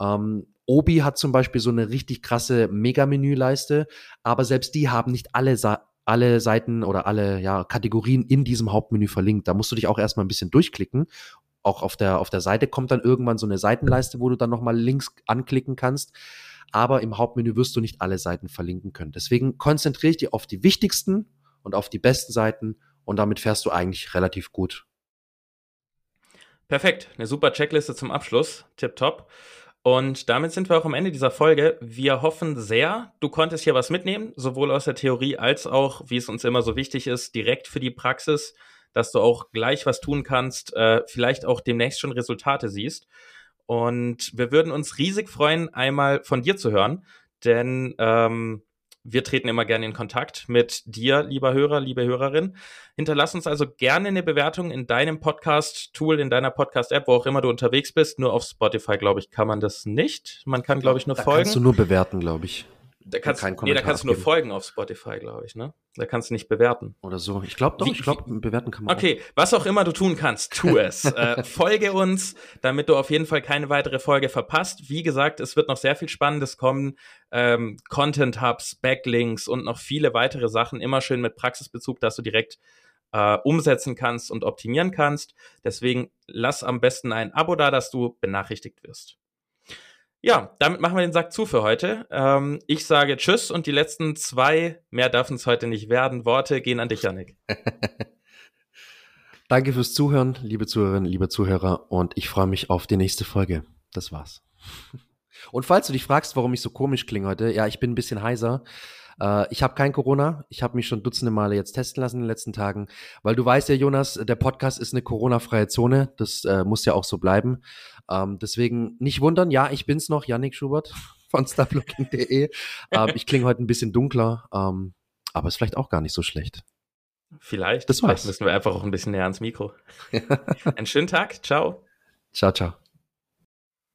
B: Ähm, Obi hat zum Beispiel so eine richtig krasse Mega-Menüleiste, aber selbst die haben nicht alle Sa alle Seiten oder alle ja, Kategorien in diesem Hauptmenü verlinkt. Da musst du dich auch erstmal ein bisschen durchklicken. Auch auf der, auf der Seite kommt dann irgendwann so eine Seitenleiste, wo du dann nochmal Links anklicken kannst. Aber im Hauptmenü wirst du nicht alle Seiten verlinken können. Deswegen konzentriere ich dich auf die wichtigsten und auf die besten Seiten und damit fährst du eigentlich relativ gut.
A: Perfekt, eine super Checkliste zum Abschluss. Tipptopp. Und damit sind wir auch am Ende dieser Folge. Wir hoffen sehr, du konntest hier was mitnehmen, sowohl aus der Theorie als auch, wie es uns immer so wichtig ist, direkt für die Praxis, dass du auch gleich was tun kannst, äh, vielleicht auch demnächst schon Resultate siehst. Und wir würden uns riesig freuen, einmal von dir zu hören, denn ähm, wir treten immer gerne in Kontakt mit dir, lieber Hörer, liebe Hörerin. Hinterlass uns also gerne eine Bewertung in deinem Podcast-Tool, in deiner Podcast-App, wo auch immer du unterwegs bist. Nur auf Spotify, glaube ich, kann man das nicht. Man kann, glaube ich, nur
B: da
A: folgen.
B: Kannst du nur bewerten, glaube ich.
A: Da kannst, nee, da kannst du nur folgen auf Spotify, glaube ich, ne? Da kannst du nicht bewerten.
B: Oder so. Ich glaube doch, wie, ich glaube, bewerten kann man.
A: Okay, auch. was auch immer du tun kannst, tu es. äh, folge uns, damit du auf jeden Fall keine weitere Folge verpasst. Wie gesagt, es wird noch sehr viel Spannendes kommen. Ähm, Content Hubs, Backlinks und noch viele weitere Sachen. Immer schön mit Praxisbezug, dass du direkt äh, umsetzen kannst und optimieren kannst. Deswegen lass am besten ein Abo da, dass du benachrichtigt wirst. Ja, damit machen wir den Sack zu für heute. Ähm, ich sage Tschüss und die letzten zwei, mehr dürfen es heute nicht werden, Worte gehen an dich, Janik.
B: Danke fürs Zuhören, liebe Zuhörerinnen, liebe Zuhörer, und ich freue mich auf die nächste Folge. Das war's. Und falls du dich fragst, warum ich so komisch klinge heute, ja, ich bin ein bisschen heiser. Äh, ich habe kein Corona. Ich habe mich schon dutzende Male jetzt testen lassen in den letzten Tagen, weil du weißt ja, Jonas, der Podcast ist eine Corona-freie Zone. Das äh, muss ja auch so bleiben. Ähm, deswegen nicht wundern. Ja, ich bin's noch, Yannick Schubert von starblocking.de. ähm, ich klinge heute ein bisschen dunkler, ähm, aber ist vielleicht auch gar nicht so schlecht.
A: Vielleicht. Das war's. Vielleicht müssen wir einfach auch ein bisschen näher ans Mikro. Einen schönen Tag. Ciao.
B: Ciao, ciao.